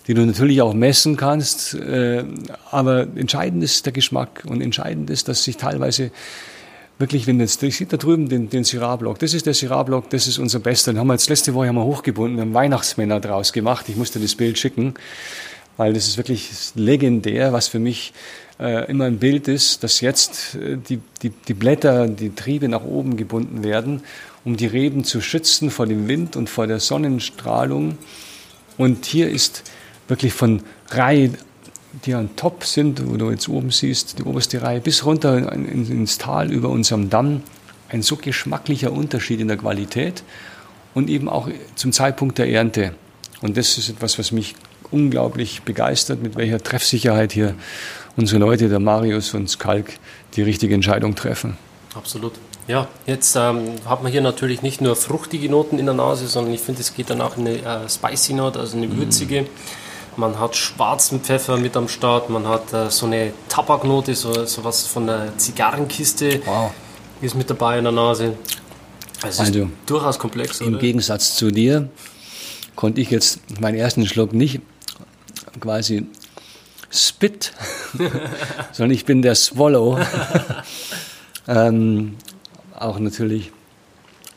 die du natürlich auch messen kannst, äh, aber entscheidend ist der Geschmack und entscheidend ist, dass sich teilweise wirklich, wenn jetzt, ich sehe da drüben den, den Syrah-Block, das ist der Syrah-Block, das ist unser bester. Den haben wir jetzt letzte Woche wir hochgebunden, wir haben Weihnachtsmänner draus gemacht. Ich musste das Bild schicken, weil das ist wirklich legendär, was für mich äh, immer ein Bild ist, dass jetzt äh, die, die, die Blätter, die Triebe nach oben gebunden werden, um die Reben zu schützen vor dem Wind und vor der Sonnenstrahlung. Und hier ist wirklich von Reihe, die an Top sind, wo du jetzt oben siehst, die oberste Reihe, bis runter ins Tal über unserem Damm, ein so geschmacklicher Unterschied in der Qualität und eben auch zum Zeitpunkt der Ernte. Und das ist etwas, was mich unglaublich begeistert, mit welcher Treffsicherheit hier unsere Leute, der Marius und Skalk, die richtige Entscheidung treffen. Absolut. Ja, jetzt ähm, hat man hier natürlich nicht nur fruchtige Noten in der Nase, sondern ich finde, es geht dann auch in eine äh, Spicy Note, also eine würzige. Mm. Man hat schwarzen Pfeffer mit am Start, man hat äh, so eine Tabaknote, so, so was von einer Zigarrenkiste wow. ist mit dabei in der Nase. Also, also durchaus komplex. Im oder? Gegensatz zu dir konnte ich jetzt meinen ersten Schluck nicht quasi spit, sondern ich bin der Swallow. ähm, auch natürlich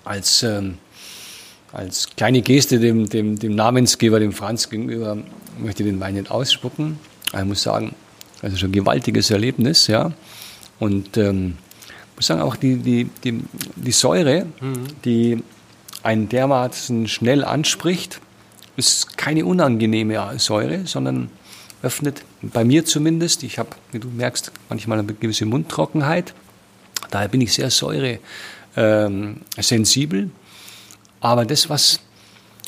als, ähm, als kleine Geste dem, dem, dem Namensgeber, dem Franz gegenüber, möchte den Wein nicht ausspucken. Ich muss sagen, also schon ein gewaltiges Erlebnis, ja. Und ähm, muss sagen, auch die, die, die, die Säure, mhm. die einen dermaßen schnell anspricht, ist keine unangenehme Säure, sondern öffnet, bei mir zumindest. Ich habe, wie du merkst, manchmal eine gewisse Mundtrockenheit. Daher bin ich sehr säuresensibel. Ähm, Aber das, was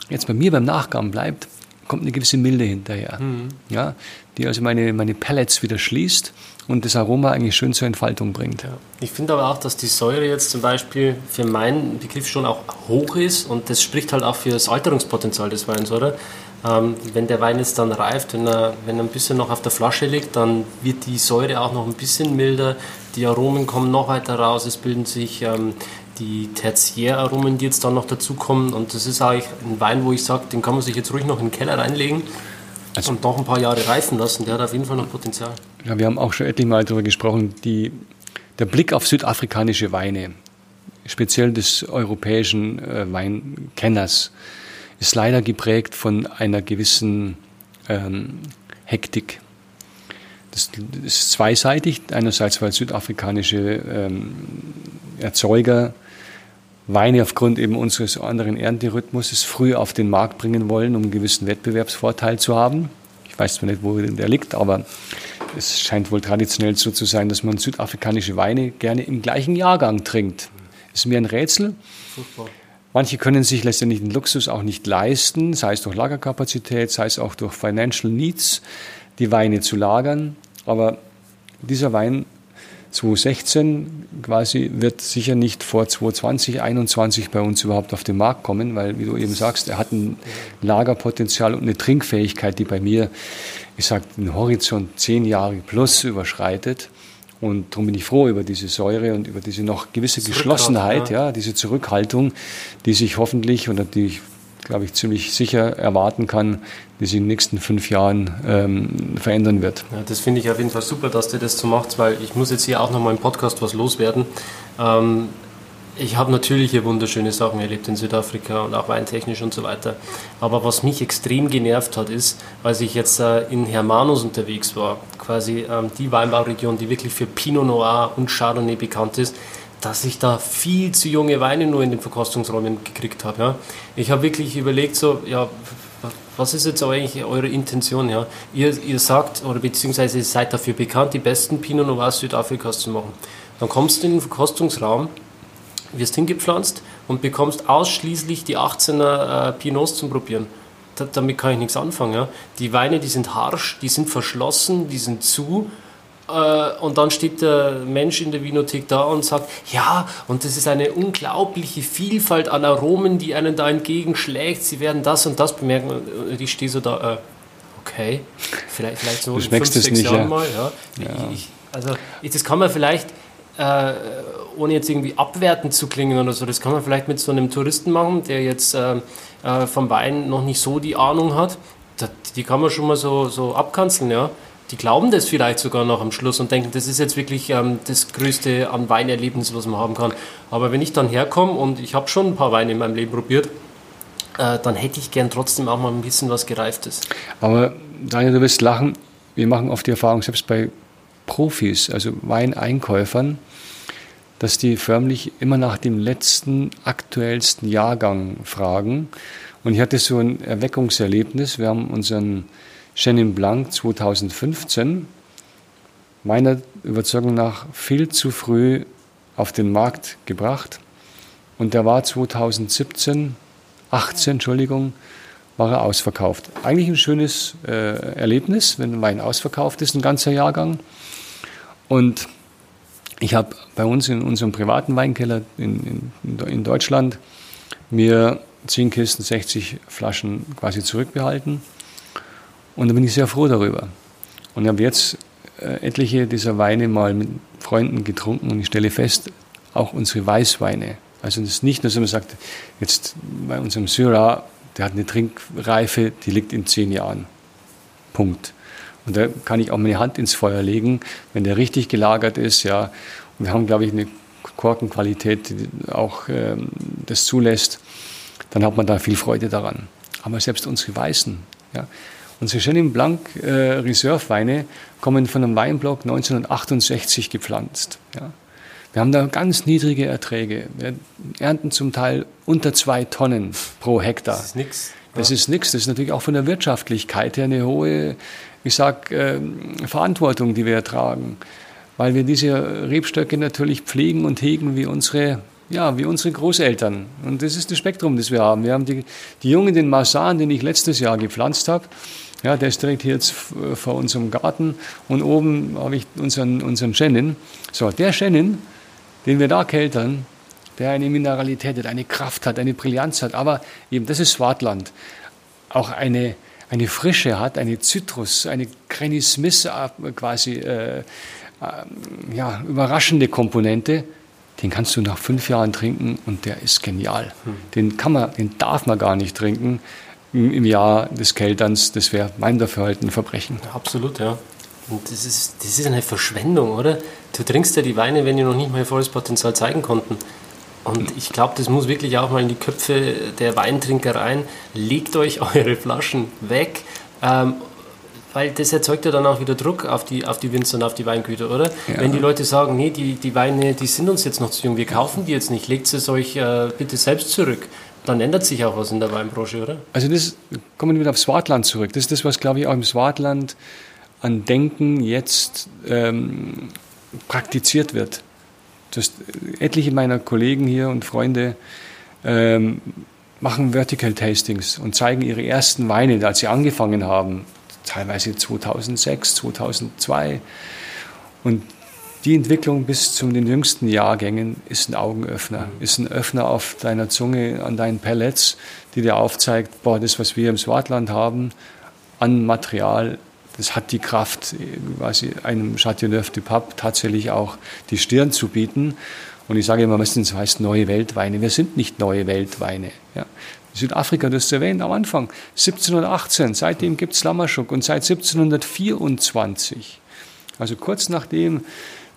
jetzt bei mir beim Nachgang bleibt, kommt eine gewisse Milde hinterher, mhm. ja, die also meine, meine Pellets wieder schließt und das Aroma eigentlich schön zur Entfaltung bringt. Ja. Ich finde aber auch, dass die Säure jetzt zum Beispiel für meinen Begriff schon auch hoch ist und das spricht halt auch für das Alterungspotenzial des Weins, oder? Ähm, wenn der Wein jetzt dann reift, wenn er, wenn er ein bisschen noch auf der Flasche liegt, dann wird die Säure auch noch ein bisschen milder, die Aromen kommen noch weiter raus, es bilden sich ähm, die Tertiäraromen, die jetzt dann noch dazukommen. Und das ist eigentlich ein Wein, wo ich sage, den kann man sich jetzt ruhig noch in den Keller reinlegen also, und noch ein paar Jahre reifen lassen. Der hat auf jeden Fall noch Potenzial. Ja, wir haben auch schon etlich Mal darüber gesprochen, die, der Blick auf südafrikanische Weine, speziell des europäischen äh, Weinkenners, ist leider geprägt von einer gewissen ähm, Hektik. Das ist zweiseitig. Einerseits, weil südafrikanische ähm, Erzeuger Weine aufgrund eben unseres anderen Ernterhythmuses früh auf den Markt bringen wollen, um einen gewissen Wettbewerbsvorteil zu haben. Ich weiß zwar nicht, wo der liegt, aber es scheint wohl traditionell so zu sein, dass man südafrikanische Weine gerne im gleichen Jahrgang trinkt. Ist mir ein Rätsel. Super. Manche können sich letztendlich den Luxus auch nicht leisten, sei es durch Lagerkapazität, sei es auch durch Financial Needs, die Weine zu lagern. Aber dieser Wein 2016 quasi wird sicher nicht vor 2020, 2021 bei uns überhaupt auf den Markt kommen, weil, wie du eben sagst, er hat ein Lagerpotenzial und eine Trinkfähigkeit, die bei mir, ich sage, den Horizont zehn Jahre plus überschreitet. Und darum bin ich froh über diese Säure und über diese noch gewisse Geschlossenheit, ja. ja, diese Zurückhaltung, die sich hoffentlich und die ich, glaube ich, ziemlich sicher erwarten kann, die sich in den nächsten fünf Jahren ähm, verändern wird. Ja, das finde ich auf jeden Fall super, dass du das so machst, weil ich muss jetzt hier auch noch mal im Podcast was loswerden. Ähm, ich habe natürlich hier wunderschöne Sachen erlebt in Südafrika und auch weintechnisch und so weiter. Aber was mich extrem genervt hat, ist, als ich jetzt äh, in Hermanus unterwegs war, quasi ähm, die Weinbauregion, die wirklich für Pinot Noir und Chardonnay bekannt ist, dass ich da viel zu junge Weine nur in den Verkostungsräumen gekriegt habe. Ja. Ich habe wirklich überlegt, so, ja, was ist jetzt eigentlich eure Intention? Ja? Ihr, ihr sagt, oder beziehungsweise ihr seid dafür bekannt, die besten Pinot Noir Südafrikas zu machen. Dann kommst du in den Verkostungsraum wirst hingepflanzt und bekommst ausschließlich die 18er äh, Pinots zum Probieren. Da, damit kann ich nichts anfangen. Ja. Die Weine, die sind harsch, die sind verschlossen, die sind zu. Äh, und dann steht der Mensch in der Vinothek da und sagt, ja, und das ist eine unglaubliche Vielfalt an Aromen, die einen da entgegenschlägt. Sie werden das und das bemerken. Und ich stehe so da, äh, okay, vielleicht, vielleicht so du in fünf, sechs nicht, Jahren ja. mal. Ja. ja. Ich, also das kann man vielleicht äh, ohne jetzt irgendwie abwertend zu klingen oder so, das kann man vielleicht mit so einem Touristen machen, der jetzt äh, äh, vom Wein noch nicht so die Ahnung hat. Da, die kann man schon mal so, so abkanzeln, ja. Die glauben das vielleicht sogar noch am Schluss und denken, das ist jetzt wirklich ähm, das Größte an Weinerlebnis, was man haben kann. Aber wenn ich dann herkomme und ich habe schon ein paar Weine in meinem Leben probiert, äh, dann hätte ich gern trotzdem auch mal ein bisschen was Gereiftes. Aber Daniel, du wirst lachen. Wir machen oft die Erfahrung, selbst bei Profis, also Weineinkäufern, dass die förmlich immer nach dem letzten, aktuellsten Jahrgang fragen. Und ich hatte so ein Erweckungserlebnis. Wir haben unseren Chenin Blanc 2015 meiner Überzeugung nach viel zu früh auf den Markt gebracht. Und der war 2017, 18, Entschuldigung, war er ausverkauft. Eigentlich ein schönes äh, Erlebnis, wenn ein Wein ausverkauft ist, ein ganzer Jahrgang. Und ich habe bei uns in unserem privaten Weinkeller in, in, in Deutschland mir 10 Kisten, 60 Flaschen quasi zurückbehalten. Und da bin ich sehr froh darüber. Und ich habe jetzt äh, etliche dieser Weine mal mit Freunden getrunken und ich stelle fest, auch unsere Weißweine. Also das ist nicht nur so, man sagt, jetzt bei unserem Syrah, der hat eine Trinkreife, die liegt in zehn Jahren. Punkt. Und da kann ich auch meine Hand ins Feuer legen, wenn der richtig gelagert ist, ja. Und wir haben, glaube ich, eine Korkenqualität, die auch ähm, das zulässt, dann hat man da viel Freude daran. Aber selbst unsere Weißen, ja. Unsere Chenin Blanc äh, Reserve Weine kommen von einem Weinblock 1968 gepflanzt. Ja. Wir haben da ganz niedrige Erträge. Wir ernten zum Teil unter zwei Tonnen pro Hektar. Das ist nichts. Das ist nichts. Das ist natürlich auch von der Wirtschaftlichkeit her eine hohe, ich sag, äh, Verantwortung, die wir tragen. Weil wir diese Rebstöcke natürlich pflegen und hegen wie unsere ja, wie unsere Großeltern. Und das ist das Spektrum, das wir haben. Wir haben die, die Jungen, den Marsan, den ich letztes Jahr gepflanzt habe, ja, der ist direkt hier jetzt vor unserem Garten und oben habe ich unseren, unseren Shannon. So, der Shannon, den wir da keltern, der eine Mineralität hat, eine Kraft hat, eine Brillanz hat, aber eben, das ist Swartland, auch eine, eine Frische hat, eine Zitrus, eine Granny Smith äh, quasi äh, äh, ja, überraschende Komponente, den kannst du nach fünf Jahren trinken und der ist genial. Hm. Den kann man, den darf man gar nicht trinken im Jahr des Kelterns, das wäre meinem Dafürhalten ein Verbrechen. Absolut, ja. Und das ist, das ist eine Verschwendung, oder? Du trinkst ja die Weine, wenn die noch nicht mal ihr volles Potenzial zeigen konnten. Und ich glaube, das muss wirklich auch mal in die Köpfe der Weintrinker rein. Legt euch eure Flaschen weg, ähm, weil das erzeugt ja dann auch wieder Druck auf die, auf die Winzer und auf die Weingüter, oder? Ja. Wenn die Leute sagen, nee, die, die Weine, die sind uns jetzt noch zu jung, wir kaufen die jetzt nicht, legt es euch äh, bitte selbst zurück dann ändert sich auch was in der Weinbranche, oder? Also das kommen wir wieder auf Swartland zurück. Das ist das, was, glaube ich, auch im Swartland an Denken jetzt ähm, praktiziert wird. Das, etliche meiner Kollegen hier und Freunde ähm, machen Vertical Tastings und zeigen ihre ersten Weine, als sie angefangen haben, teilweise 2006, 2002. Und die Entwicklung bis zu den jüngsten Jahrgängen ist ein Augenöffner, ist ein Öffner auf deiner Zunge, an deinen Pellets, die dir aufzeigt, boah, das, was wir im Swartland haben, an Material, das hat die Kraft, quasi einem Chateauneuf du Pape tatsächlich auch die Stirn zu bieten. Und ich sage immer meistens, heißt neue Weltweine. Wir sind nicht neue Weltweine. Ja. Südafrika, du hast erwähnt am Anfang, 1718, seitdem gibt es Lammerschuk und seit 1724, also kurz nachdem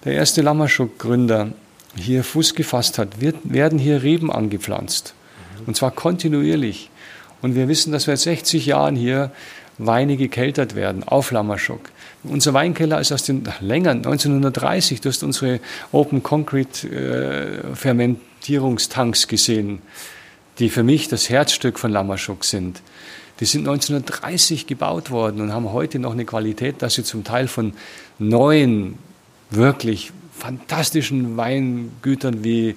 der erste Lammerschuk-Gründer hier Fuß gefasst hat, wird, werden hier Reben angepflanzt. Und zwar kontinuierlich. Und wir wissen, dass seit 60 Jahren hier Weine gekeltert werden auf Lammerschuk. Unser Weinkeller ist aus den länger, 1930, du hast unsere Open Concrete äh, Fermentierungstanks gesehen, die für mich das Herzstück von Lammerschuk sind. Die sind 1930 gebaut worden und haben heute noch eine Qualität, dass sie zum Teil von neuen wirklich fantastischen Weingütern wie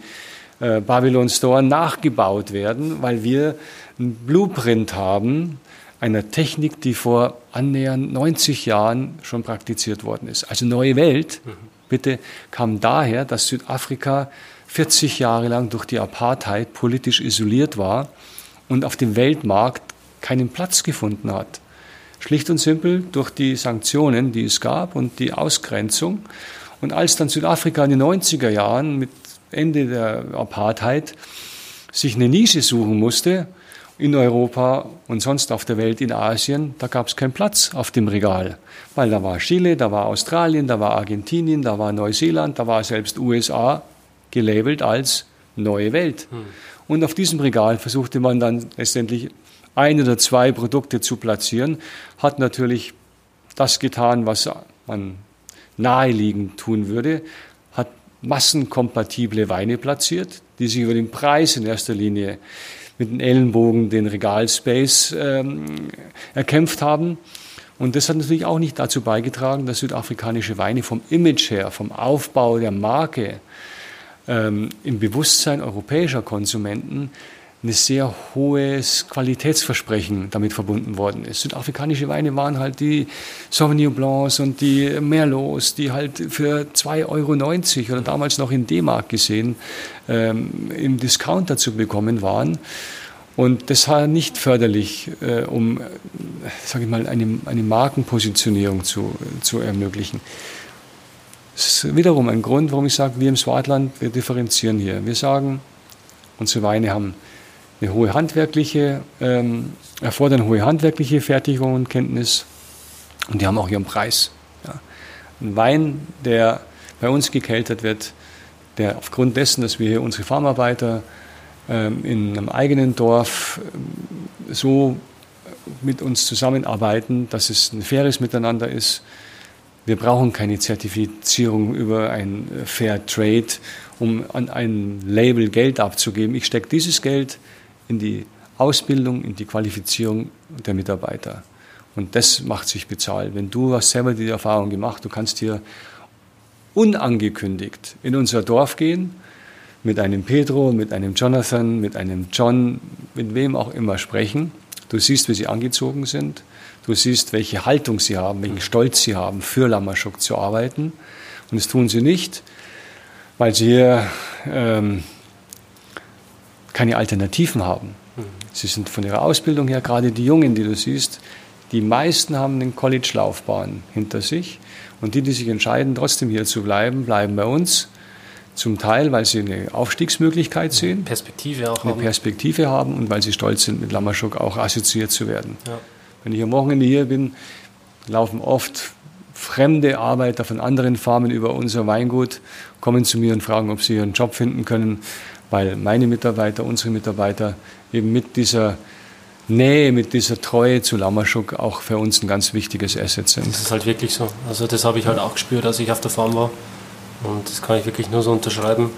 äh, Babylon Store nachgebaut werden, weil wir einen Blueprint haben einer Technik, die vor annähernd 90 Jahren schon praktiziert worden ist. Also neue Welt, mhm. bitte, kam daher, dass Südafrika 40 Jahre lang durch die Apartheid politisch isoliert war und auf dem Weltmarkt keinen Platz gefunden hat. Schlicht und simpel durch die Sanktionen, die es gab und die Ausgrenzung. Und als dann Südafrika in den 90er Jahren mit Ende der Apartheid sich eine Nische suchen musste, in Europa und sonst auf der Welt, in Asien, da gab es keinen Platz auf dem Regal. Weil da war Chile, da war Australien, da war Argentinien, da war Neuseeland, da war selbst USA gelabelt als neue Welt. Hm. Und auf diesem Regal versuchte man dann letztendlich ein oder zwei Produkte zu platzieren, hat natürlich das getan, was man naheliegend tun würde, hat massenkompatible Weine platziert, die sich über den Preis in erster Linie mit den Ellenbogen den Regalspace ähm, erkämpft haben. Und das hat natürlich auch nicht dazu beigetragen, dass südafrikanische Weine vom Image her, vom Aufbau der Marke ähm, im Bewusstsein europäischer Konsumenten ein sehr hohes Qualitätsversprechen damit verbunden worden ist. Südafrikanische Weine waren halt die Sauvignon Blancs und die Merlots, die halt für 2,90 Euro oder damals noch in D-Mark gesehen ähm, im Discounter zu bekommen waren. Und das war nicht förderlich, äh, um, sage ich mal, eine, eine Markenpositionierung zu, zu ermöglichen. Das ist wiederum ein Grund, warum ich sage, wir im Swartland, wir differenzieren hier. Wir sagen, unsere Weine haben eine hohe handwerkliche, ähm, erfordern hohe handwerkliche Fertigung und Kenntnis und die haben auch ihren Preis. Ja. Ein Wein, der bei uns gekeltert wird, der aufgrund dessen, dass wir hier unsere Farmarbeiter ähm, in einem eigenen Dorf ähm, so mit uns zusammenarbeiten, dass es ein faires Miteinander ist. Wir brauchen keine Zertifizierung über ein Fair Trade, um an ein Label Geld abzugeben. Ich stecke dieses Geld in die Ausbildung, in die Qualifizierung der Mitarbeiter. Und das macht sich bezahlt. Wenn du hast selber die Erfahrung gemacht, du kannst hier unangekündigt in unser Dorf gehen, mit einem Pedro, mit einem Jonathan, mit einem John, mit wem auch immer sprechen. Du siehst, wie sie angezogen sind. Du siehst, welche Haltung sie haben, welchen Stolz sie haben, für Lamaschuk zu arbeiten. Und das tun sie nicht, weil sie hier ähm, keine Alternativen haben. Sie sind von ihrer Ausbildung her, gerade die Jungen, die du siehst, die meisten haben eine College-Laufbahn hinter sich. Und die, die sich entscheiden, trotzdem hier zu bleiben, bleiben bei uns. Zum Teil, weil sie eine Aufstiegsmöglichkeit sehen. Perspektive auch eine haben. Perspektive haben und weil sie stolz sind, mit Lammerschuk auch assoziiert zu werden. Ja. Wenn ich am Wochenende hier bin, laufen oft fremde Arbeiter von anderen Farmen über unser Weingut, kommen zu mir und fragen, ob sie einen Job finden können weil meine Mitarbeiter, unsere Mitarbeiter eben mit dieser Nähe, mit dieser Treue zu Lamaschuk auch für uns ein ganz wichtiges Asset sind. Das ist halt wirklich so. Also das habe ich halt auch gespürt, als ich auf der Farm war. Und das kann ich wirklich nur so unterschreiben.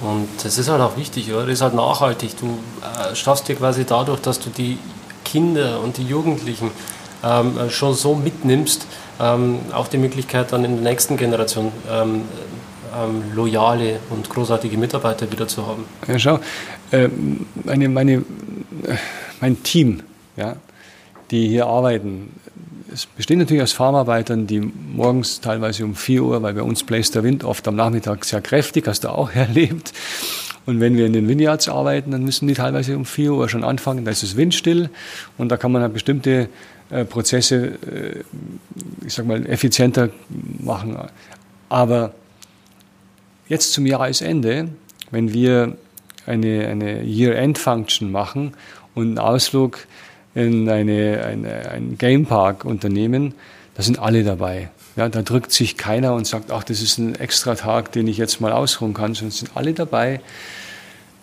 Und das ist halt auch wichtig, oder? Das ist halt nachhaltig. Du äh, schaffst dir quasi dadurch, dass du die Kinder und die Jugendlichen ähm, schon so mitnimmst, ähm, auch die Möglichkeit dann in der nächsten Generation ähm, ähm, loyale und großartige Mitarbeiter wieder zu haben. Ja, schau, äh, meine, meine, äh, mein Team, ja, die hier arbeiten, es besteht natürlich aus Farmarbeitern, die morgens teilweise um 4 Uhr, weil bei uns bläst der Wind oft am Nachmittag sehr kräftig, hast du auch erlebt. Und wenn wir in den Vineyards arbeiten, dann müssen die teilweise um 4 Uhr schon anfangen, da ist es windstill und da kann man halt bestimmte äh, Prozesse, äh, ich sag mal, effizienter machen. Aber jetzt zum Jahresende, wenn wir eine, eine Year-End-Function machen und einen Ausflug in eine, eine, ein Gamepark unternehmen, da sind alle dabei. Ja, da drückt sich keiner und sagt, ach, das ist ein extra Tag, den ich jetzt mal ausruhen kann, sondern sind alle dabei.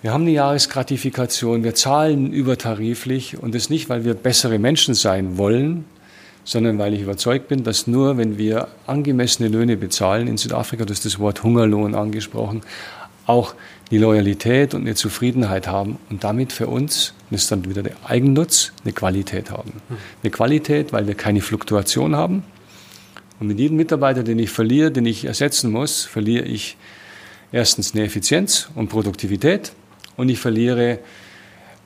Wir haben eine Jahresgratifikation, wir zahlen übertariflich und das nicht, weil wir bessere Menschen sein wollen, sondern weil ich überzeugt bin, dass nur wenn wir angemessene Löhne bezahlen, in Südafrika, du hast das Wort Hungerlohn angesprochen, auch die Loyalität und eine Zufriedenheit haben und damit für uns, das ist dann wieder der Eigennutz, eine Qualität haben. Eine Qualität, weil wir keine Fluktuation haben. Und mit jedem Mitarbeiter, den ich verliere, den ich ersetzen muss, verliere ich erstens eine Effizienz und Produktivität und ich verliere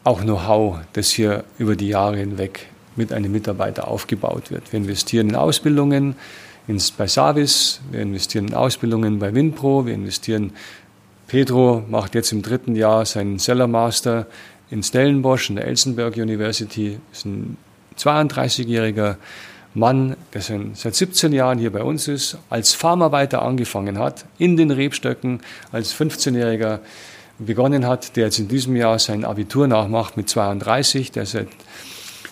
auch Know-how, das hier über die Jahre hinweg mit einem Mitarbeiter aufgebaut wird. Wir investieren in Ausbildungen ins, bei Savis, wir investieren in Ausbildungen bei Winpro, wir investieren, Pedro macht jetzt im dritten Jahr seinen Seller Master in Stellenbosch in der Elsenberg University, ist ein 32-jähriger Mann, der seit 17 Jahren hier bei uns ist, als Farmarbeiter angefangen hat, in den Rebstöcken, als 15-Jähriger begonnen hat, der jetzt in diesem Jahr sein Abitur nachmacht mit 32, der seit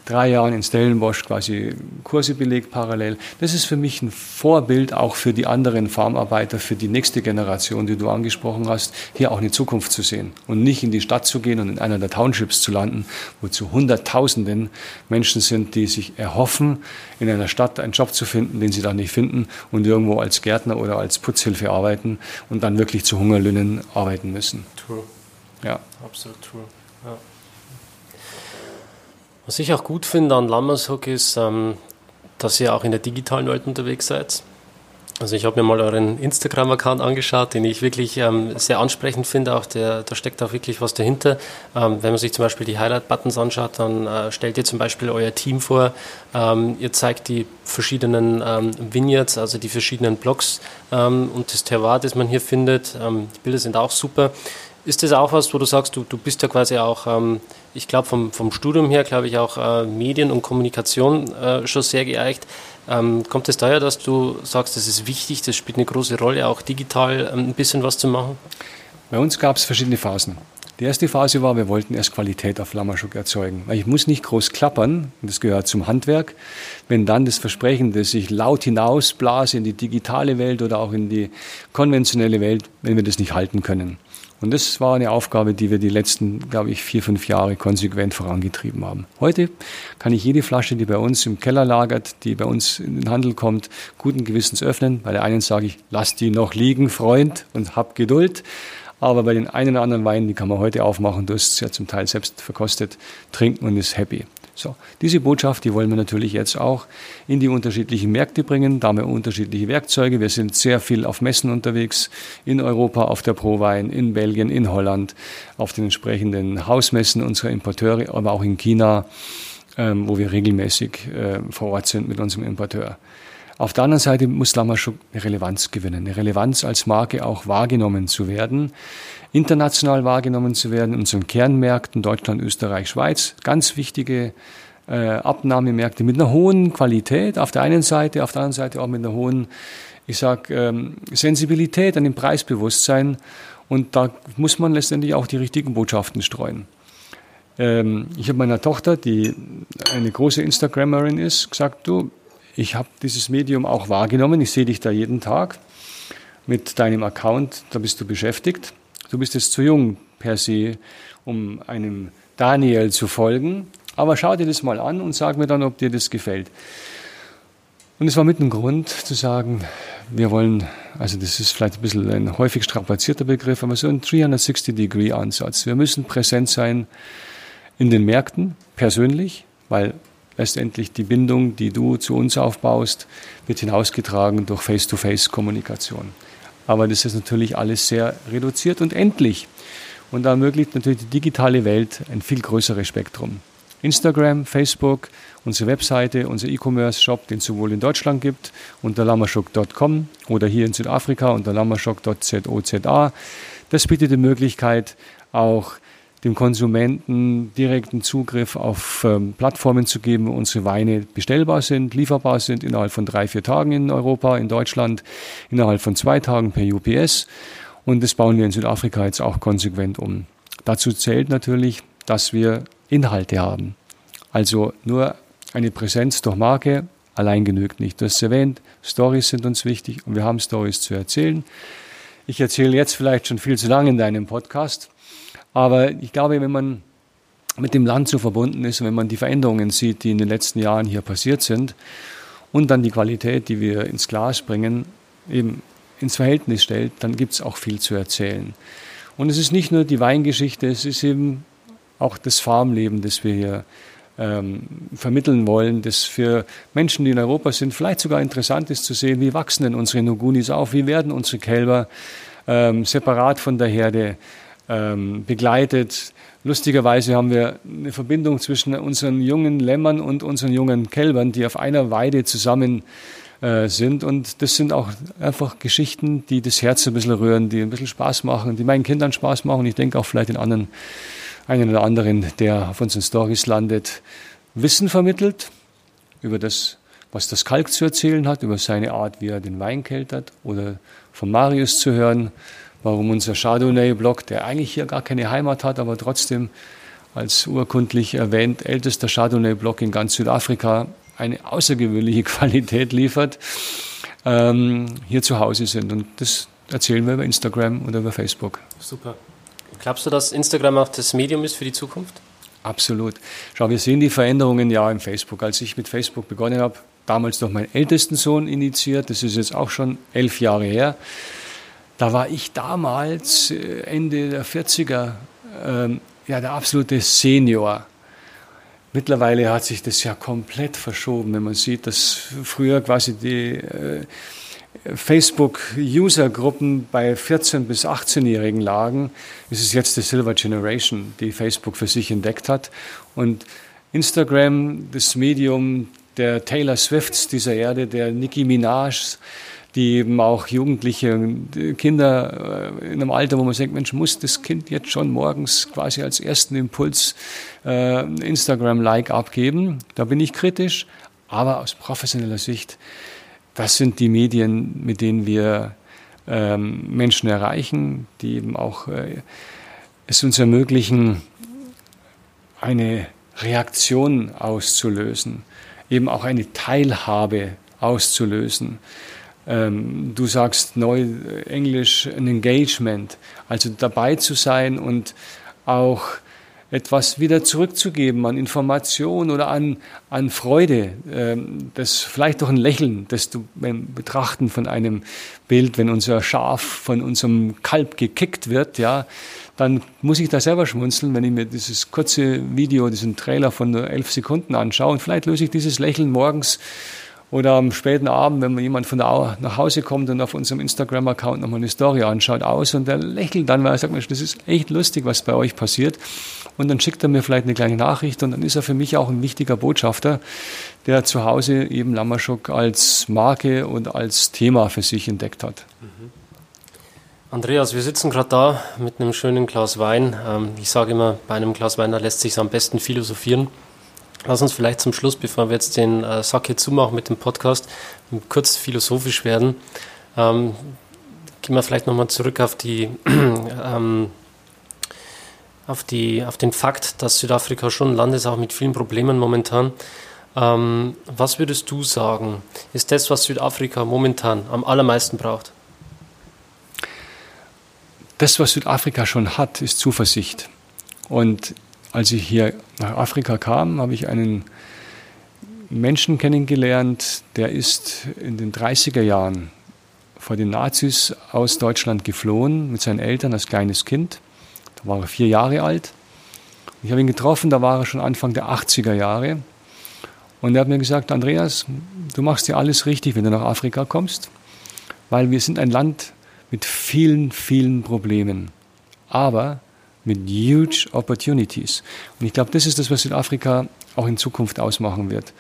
drei Jahren in Stellenbosch quasi Kurse belegt parallel. Das ist für mich ein Vorbild auch für die anderen Farmarbeiter, für die nächste Generation, die du angesprochen hast, hier auch eine Zukunft zu sehen und nicht in die Stadt zu gehen und in einer der Townships zu landen, wo zu Hunderttausenden Menschen sind, die sich erhoffen, in einer Stadt einen Job zu finden, den sie da nicht finden und irgendwo als Gärtner oder als Putzhilfe arbeiten und dann wirklich zu Hungerlöhnen arbeiten müssen. True. Ja. Absolut true. Was ich auch gut finde an Lammershook ist, ähm, dass ihr auch in der digitalen Welt unterwegs seid. Also ich habe mir mal euren Instagram-Account angeschaut, den ich wirklich ähm, sehr ansprechend finde. Auch der, da steckt auch wirklich was dahinter. Ähm, wenn man sich zum Beispiel die Highlight-Buttons anschaut, dann äh, stellt ihr zum Beispiel euer Team vor. Ähm, ihr zeigt die verschiedenen ähm, Vignettes, also die verschiedenen Blogs ähm, und das Terroir, das man hier findet. Ähm, die Bilder sind auch super. Ist das auch was, wo du sagst, du, du bist ja quasi auch, ähm, ich glaube vom, vom Studium her, glaube ich auch äh, Medien und Kommunikation äh, schon sehr geeicht. Ähm, kommt es daher, dass du sagst, das ist wichtig, das spielt eine große Rolle, auch digital ähm, ein bisschen was zu machen? Bei uns gab es verschiedene Phasen. Die erste Phase war, wir wollten erst Qualität auf Lammerschuk erzeugen. Weil ich muss nicht groß klappern, das gehört zum Handwerk. Wenn dann das Versprechen, das ich laut hinausblase in die digitale Welt oder auch in die konventionelle Welt, wenn wir das nicht halten können. Und das war eine Aufgabe, die wir die letzten, glaube ich, vier, fünf Jahre konsequent vorangetrieben haben. Heute kann ich jede Flasche, die bei uns im Keller lagert, die bei uns in den Handel kommt, guten Gewissens öffnen. Bei der einen sage ich, lass die noch liegen, Freund, und hab Geduld. Aber bei den einen oder anderen Weinen, die kann man heute aufmachen, du hast es ja zum Teil selbst verkostet, trinken und ist happy. So, diese Botschaft, die wollen wir natürlich jetzt auch in die unterschiedlichen Märkte bringen. Da haben wir unterschiedliche Werkzeuge. Wir sind sehr viel auf Messen unterwegs, in Europa, auf der ProWein, in Belgien, in Holland, auf den entsprechenden Hausmessen unserer Importeure, aber auch in China, ähm, wo wir regelmäßig äh, vor Ort sind mit unserem Importeur. Auf der anderen Seite muss Lamaschuk eine Relevanz gewinnen, eine Relevanz als Marke auch wahrgenommen zu werden international wahrgenommen zu werden unseren Kernmärkten Deutschland, Österreich, Schweiz. Ganz wichtige äh, Abnahmemärkte mit einer hohen Qualität auf der einen Seite, auf der anderen Seite auch mit einer hohen, ich sag, ähm, Sensibilität an dem Preisbewusstsein. Und da muss man letztendlich auch die richtigen Botschaften streuen. Ähm, ich habe meiner Tochter, die eine große Instagrammerin ist, gesagt, du, ich habe dieses Medium auch wahrgenommen, ich sehe dich da jeden Tag mit deinem Account, da bist du beschäftigt. Du bist jetzt zu jung per se, um einem Daniel zu folgen. Aber schau dir das mal an und sag mir dann, ob dir das gefällt. Und es war mit ein Grund zu sagen, wir wollen, also das ist vielleicht ein bisschen ein häufig strapazierter Begriff, aber so ein 360-Degree-Ansatz. Wir müssen präsent sein in den Märkten, persönlich, weil letztendlich die Bindung, die du zu uns aufbaust, wird hinausgetragen durch Face-to-Face-Kommunikation. Aber das ist natürlich alles sehr reduziert und endlich. Und da ermöglicht natürlich die digitale Welt ein viel größeres Spektrum. Instagram, Facebook, unsere Webseite, unser E-Commerce-Shop, den es sowohl in Deutschland gibt, unter lammershop.com oder hier in Südafrika unter lammershop.zoza. Das bietet die Möglichkeit, auch dem Konsumenten direkten Zugriff auf ähm, Plattformen zu geben, wo unsere Weine bestellbar sind, lieferbar sind innerhalb von drei, vier Tagen in Europa, in Deutschland innerhalb von zwei Tagen per UPS. Und das bauen wir in Südafrika jetzt auch konsequent um. Dazu zählt natürlich, dass wir Inhalte haben. Also nur eine Präsenz durch Marke allein genügt nicht. Du hast erwähnt, Stories sind uns wichtig und wir haben Stories zu erzählen. Ich erzähle jetzt vielleicht schon viel zu lange in deinem Podcast. Aber ich glaube, wenn man mit dem Land so verbunden ist, wenn man die Veränderungen sieht, die in den letzten Jahren hier passiert sind und dann die Qualität, die wir ins Glas bringen, eben ins Verhältnis stellt, dann gibt es auch viel zu erzählen. Und es ist nicht nur die Weingeschichte, es ist eben auch das Farmleben, das wir hier ähm, vermitteln wollen, das für Menschen, die in Europa sind, vielleicht sogar interessant ist zu sehen, wie wachsen denn unsere Nugunis auf, wie werden unsere Kälber ähm, separat von der Herde ähm, begleitet. Lustigerweise haben wir eine Verbindung zwischen unseren jungen Lämmern und unseren jungen Kälbern, die auf einer Weide zusammen äh, sind. Und das sind auch einfach Geschichten, die das Herz ein bisschen rühren, die ein bisschen Spaß machen, die meinen Kindern Spaß machen. Ich denke auch vielleicht den anderen, einen oder anderen, der auf unseren Stories landet, Wissen vermittelt über das, was das Kalk zu erzählen hat, über seine Art, wie er den Wein keltert oder von Marius zu hören, warum unser Chardonnay-Block, der eigentlich hier gar keine Heimat hat, aber trotzdem als urkundlich erwähnt ältester Chardonnay-Block in ganz Südafrika eine außergewöhnliche Qualität liefert, ähm, hier zu Hause sind. Und das erzählen wir über Instagram oder über Facebook. Super. Glaubst du, dass Instagram auch das Medium ist für die Zukunft? Absolut. Schau, wir sehen die Veränderungen ja im Facebook. Als ich mit Facebook begonnen habe, damals noch meinen ältesten Sohn initiiert, das ist jetzt auch schon elf Jahre her. Da war ich damals äh, Ende der 40er ähm, ja, der absolute Senior. Mittlerweile hat sich das ja komplett verschoben, wenn man sieht, dass früher quasi die äh, Facebook-User-Gruppen bei 14- bis 18-Jährigen lagen, ist es jetzt die Silver Generation, die Facebook für sich entdeckt hat. Und Instagram, das Medium der Taylor Swifts dieser Erde, der Nicki Minaj, die eben auch Jugendliche Kinder äh, in einem Alter, wo man denkt, Mensch, muss das Kind jetzt schon morgens quasi als ersten Impuls äh, Instagram-Like abgeben? Da bin ich kritisch, aber aus professioneller Sicht das sind die Medien, mit denen wir ähm, Menschen erreichen, die eben auch äh, es uns ermöglichen, eine Reaktion auszulösen, eben auch eine Teilhabe auszulösen. Ähm, du sagst neu äh, Englisch ein Engagement, also dabei zu sein und auch etwas wieder zurückzugeben an Information oder an, an Freude, ähm, das vielleicht doch ein Lächeln, das du beim Betrachten von einem Bild, wenn unser Schaf von unserem Kalb gekickt wird, ja, dann muss ich da selber schmunzeln, wenn ich mir dieses kurze Video, diesen Trailer von nur elf Sekunden anschaue und vielleicht löse ich dieses Lächeln morgens oder am späten Abend, wenn jemand von der nach Hause kommt und auf unserem Instagram-Account nochmal eine Story anschaut, aus und der lächelt dann, weil er sagt, Mensch, das ist echt lustig, was bei euch passiert. Und dann schickt er mir vielleicht eine kleine Nachricht und dann ist er für mich auch ein wichtiger Botschafter, der zu Hause eben Lammerschuk als Marke und als Thema für sich entdeckt hat. Mhm. Andreas, wir sitzen gerade da mit einem schönen Glas Wein. Ähm, ich sage immer, bei einem Glas Wein, da lässt sich am besten philosophieren. Lass uns vielleicht zum Schluss, bevor wir jetzt den äh, Sack hier zumachen mit dem Podcast, kurz philosophisch werden. Ähm, gehen wir vielleicht nochmal zurück auf die, ähm, auf die, auf den Fakt, dass Südafrika schon ein Land ist, auch mit vielen Problemen momentan. Ähm, was würdest du sagen, ist das, was Südafrika momentan am allermeisten braucht? Das, was Südafrika schon hat, ist Zuversicht. Und als ich hier nach Afrika kam, habe ich einen Menschen kennengelernt, der ist in den 30er Jahren vor den Nazis aus Deutschland geflohen mit seinen Eltern als kleines Kind. Da war er vier Jahre alt. Ich habe ihn getroffen, da war er schon Anfang der 80er Jahre. Und er hat mir gesagt, Andreas, du machst dir alles richtig, wenn du nach Afrika kommst, weil wir sind ein Land mit vielen, vielen Problemen. Aber mit huge opportunities. Und ich glaube, das ist das, was Südafrika auch in Zukunft ausmachen wird.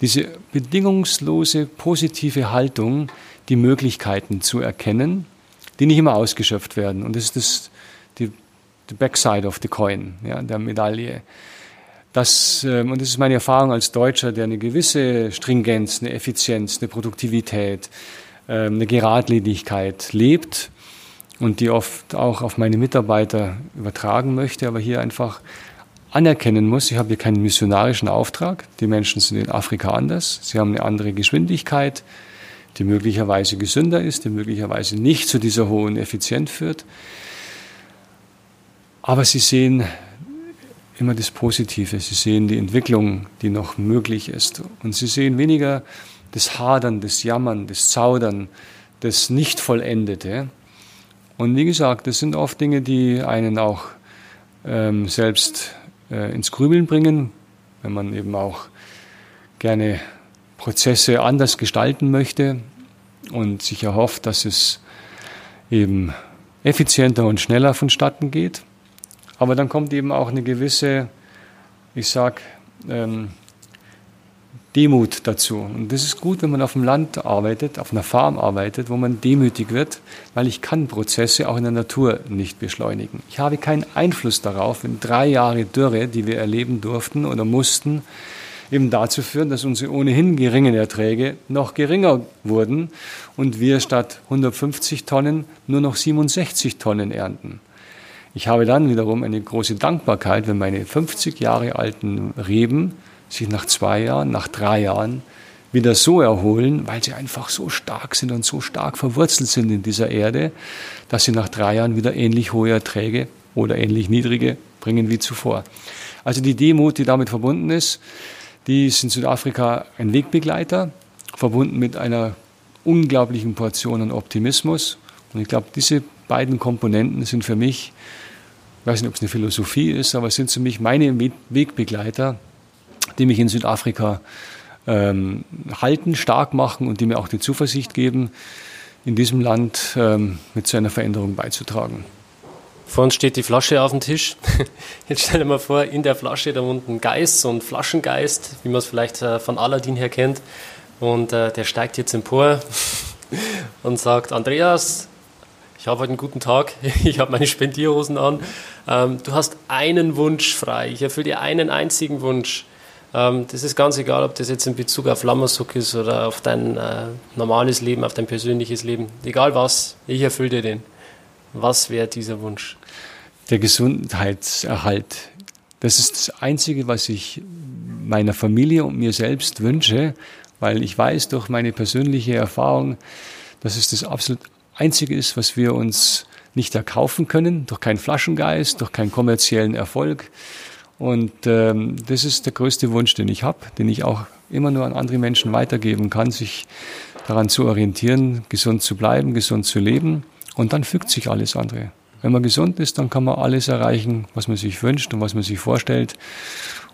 Diese bedingungslose, positive Haltung, die Möglichkeiten zu erkennen, die nicht immer ausgeschöpft werden. Und das ist das, die, die Backside of the coin, ja, der Medaille. Das, ähm, und das ist meine Erfahrung als Deutscher, der eine gewisse Stringenz, eine Effizienz, eine Produktivität, ähm, eine Geradlinigkeit lebt und die oft auch auf meine Mitarbeiter übertragen möchte, aber hier einfach anerkennen muss, ich habe hier keinen missionarischen Auftrag. Die Menschen sind in Afrika anders. Sie haben eine andere Geschwindigkeit, die möglicherweise gesünder ist, die möglicherweise nicht zu dieser hohen Effizienz führt. Aber sie sehen immer das Positive. Sie sehen die Entwicklung, die noch möglich ist. Und sie sehen weniger das Hadern, das Jammern, das Zaudern, das Nicht-Vollendete, und wie gesagt, das sind oft Dinge, die einen auch ähm, selbst äh, ins Grübeln bringen, wenn man eben auch gerne Prozesse anders gestalten möchte und sich erhofft, dass es eben effizienter und schneller vonstatten geht. Aber dann kommt eben auch eine gewisse, ich sag, ähm, Demut dazu. Und das ist gut, wenn man auf dem Land arbeitet, auf einer Farm arbeitet, wo man demütig wird, weil ich kann Prozesse auch in der Natur nicht beschleunigen. Ich habe keinen Einfluss darauf, wenn drei Jahre Dürre, die wir erleben durften oder mussten, eben dazu führen, dass unsere ohnehin geringen Erträge noch geringer wurden und wir statt 150 Tonnen nur noch 67 Tonnen ernten. ich habe dann wiederum eine große Dankbarkeit, wenn meine 50 Jahre alten Reben sich nach zwei Jahren, nach drei Jahren wieder so erholen, weil sie einfach so stark sind und so stark verwurzelt sind in dieser Erde, dass sie nach drei Jahren wieder ähnlich hohe Erträge oder ähnlich niedrige bringen wie zuvor. Also die Demut, die damit verbunden ist, die ist in Südafrika ein Wegbegleiter, verbunden mit einer unglaublichen Portion an Optimismus. Und ich glaube, diese beiden Komponenten sind für mich, ich weiß nicht, ob es eine Philosophie ist, aber sind für mich meine Wegbegleiter, die mich in Südafrika ähm, halten, stark machen und die mir auch die Zuversicht geben, in diesem Land ähm, mit zu einer Veränderung beizutragen. Vor uns steht die Flasche auf dem Tisch. Jetzt stell dir mal vor, in der Flasche da unten Geist, so ein Flaschengeist, wie man es vielleicht äh, von Aladdin her kennt. Und äh, der steigt jetzt empor und sagt, Andreas, ich habe heute einen guten Tag, ich habe meine Spendierhosen an. Ähm, du hast einen Wunsch frei, ich erfülle dir einen einzigen Wunsch. Ähm, das ist ganz egal, ob das jetzt in Bezug auf Lammersuck ist oder auf dein äh, normales Leben, auf dein persönliches Leben. Egal was, ich erfülle dir den. Was wäre dieser Wunsch? Der Gesundheitserhalt. Das ist das Einzige, was ich meiner Familie und mir selbst wünsche, weil ich weiß durch meine persönliche Erfahrung, dass es das absolut Einzige ist, was wir uns nicht erkaufen können, durch keinen Flaschengeist, durch keinen kommerziellen Erfolg. Und ähm, das ist der größte Wunsch, den ich habe, den ich auch immer nur an andere Menschen weitergeben kann, sich daran zu orientieren, gesund zu bleiben, gesund zu leben. Und dann fügt sich alles andere. Wenn man gesund ist, dann kann man alles erreichen, was man sich wünscht und was man sich vorstellt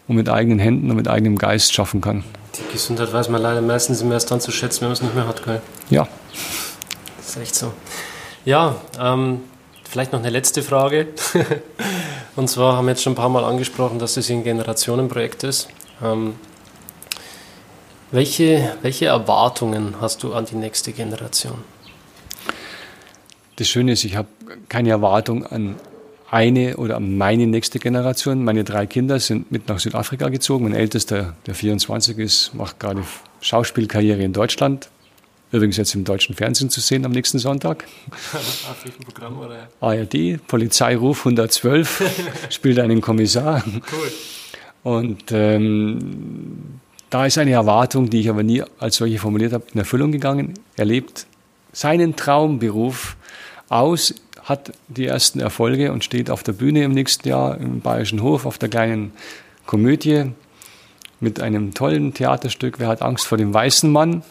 und mit eigenen Händen und mit eigenem Geist schaffen kann. Die Gesundheit weiß man leider meistens immer erst dann zu schätzen, wenn man es nicht mehr hat, gell? Ja. Das ist echt so. Ja, ähm, vielleicht noch eine letzte Frage. Und zwar haben wir jetzt schon ein paar Mal angesprochen, dass das ein Generationenprojekt ist. Ähm, welche, welche Erwartungen hast du an die nächste Generation? Das Schöne ist, ich habe keine Erwartung an eine oder an meine nächste Generation. Meine drei Kinder sind mit nach Südafrika gezogen. Mein ältester, der 24 ist, macht gerade Schauspielkarriere in Deutschland. Übrigens jetzt im deutschen Fernsehen zu sehen am nächsten Sonntag. Programm, oder? ARD, Polizeiruf 112, spielt einen Kommissar. Cool. Und ähm, da ist eine Erwartung, die ich aber nie als solche formuliert habe, in Erfüllung gegangen. Er lebt seinen Traumberuf aus, hat die ersten Erfolge und steht auf der Bühne im nächsten Jahr im Bayerischen Hof auf der kleinen Komödie mit einem tollen Theaterstück. Wer hat Angst vor dem weißen Mann?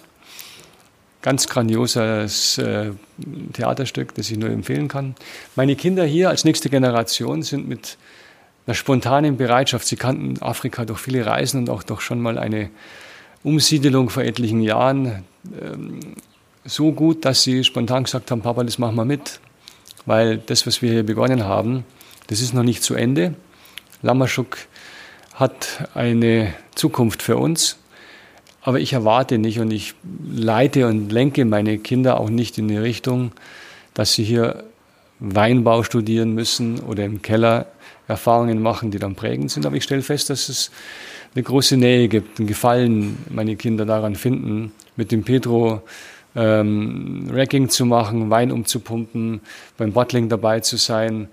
Ganz grandioses äh, Theaterstück, das ich nur empfehlen kann. Meine Kinder hier als nächste Generation sind mit einer spontanen Bereitschaft, sie kannten Afrika durch viele Reisen und auch durch schon mal eine Umsiedelung vor etlichen Jahren ähm, so gut, dass sie spontan gesagt haben, Papa, das machen wir mit, weil das, was wir hier begonnen haben, das ist noch nicht zu Ende. Lammerschuk hat eine Zukunft für uns aber ich erwarte nicht und ich leite und lenke meine Kinder auch nicht in die Richtung, dass sie hier Weinbau studieren müssen oder im Keller Erfahrungen machen, die dann prägend sind. Aber ich stelle fest, dass es eine große Nähe gibt, einen Gefallen meine Kinder daran finden, mit dem Pedro ähm, Racking zu machen, Wein umzupumpen, beim Bottling dabei zu sein,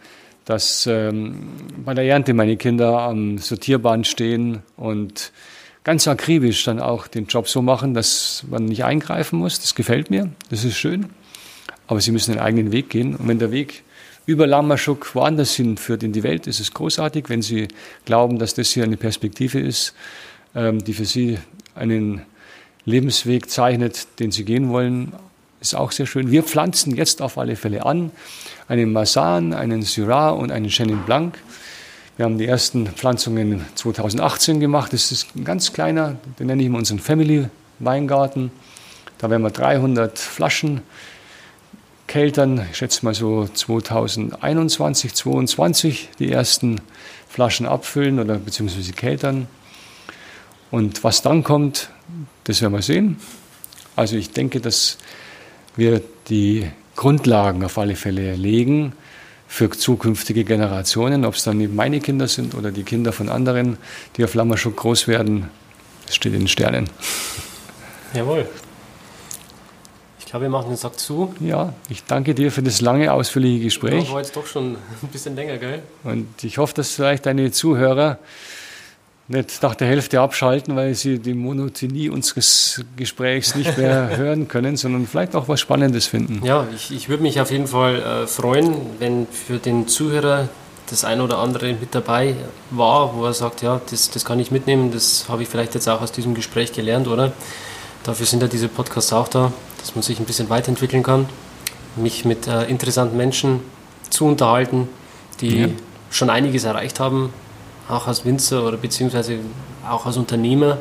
dass ähm, bei der Ernte meine Kinder am Sortierband stehen und ganz akribisch dann auch den Job so machen, dass man nicht eingreifen muss. Das gefällt mir, das ist schön. Aber sie müssen den eigenen Weg gehen. Und wenn der Weg über Lamaschuk woanders hinführt in die Welt, ist es großartig. Wenn Sie glauben, dass das hier eine Perspektive ist, ähm, die für Sie einen Lebensweg zeichnet, den Sie gehen wollen, ist auch sehr schön. Wir pflanzen jetzt auf alle Fälle an einen Masan, einen Syrah und einen Chenin Blanc. Wir haben die ersten Pflanzungen 2018 gemacht. Das ist ein ganz kleiner, den nenne ich mal unseren Family Weingarten. Da werden wir 300 Flaschen keltern. Ich schätze mal so 2021, 2022 die ersten Flaschen abfüllen oder beziehungsweise keltern. Und was dann kommt, das werden wir sehen. Also ich denke, dass wir die Grundlagen auf alle Fälle legen für zukünftige Generationen, ob es dann meine Kinder sind oder die Kinder von anderen, die auf Lammerschuk groß werden, steht in den Sternen. Jawohl. glaube, wir machen den Sack zu. Ja, ich danke dir für das lange, ausführliche Gespräch. Ja, war jetzt doch schon ein bisschen länger, gell? Und ich hoffe, dass vielleicht deine Zuhörer nicht nach der Hälfte abschalten, weil sie die Monotonie unseres Gesprächs nicht mehr hören können, sondern vielleicht auch was Spannendes finden. Ja, ich, ich würde mich auf jeden Fall äh, freuen, wenn für den Zuhörer das ein oder andere mit dabei war, wo er sagt, ja, das, das kann ich mitnehmen, das habe ich vielleicht jetzt auch aus diesem Gespräch gelernt, oder? Dafür sind ja diese Podcasts auch da, dass man sich ein bisschen weiterentwickeln kann, mich mit äh, interessanten Menschen zu unterhalten, die ja. schon einiges erreicht haben, auch als Winzer oder beziehungsweise auch als Unternehmer.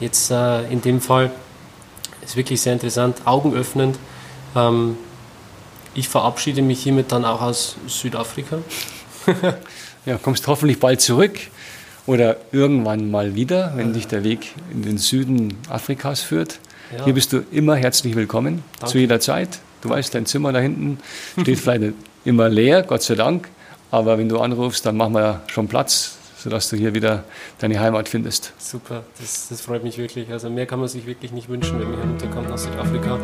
Jetzt äh, in dem Fall ist wirklich sehr interessant, augenöffnend. Ähm, ich verabschiede mich hiermit dann auch aus Südafrika. ja, kommst hoffentlich bald zurück oder irgendwann mal wieder, wenn dich der Weg in den Süden Afrikas führt. Ja. Hier bist du immer herzlich willkommen, Danke. zu jeder Zeit. Du weißt, dein Zimmer da hinten steht vielleicht immer leer, Gott sei Dank. Aber wenn du anrufst, dann machen wir schon Platz, sodass du hier wieder deine Heimat findest. Super, das, das freut mich wirklich. Also mehr kann man sich wirklich nicht wünschen, wenn man hier runterkommt nach Südafrika.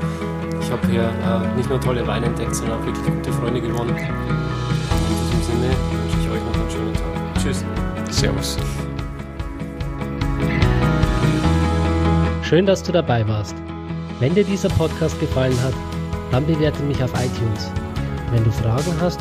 Ich habe hier äh, nicht nur tolle Weine entdeckt, sondern auch wirklich gute Freunde gewonnen. In diesem Sinne wünsche ich euch noch einen schönen Tag. Tschüss. Servus. Schön, dass du dabei warst. Wenn dir dieser Podcast gefallen hat, dann bewerte mich auf iTunes. Wenn du Fragen hast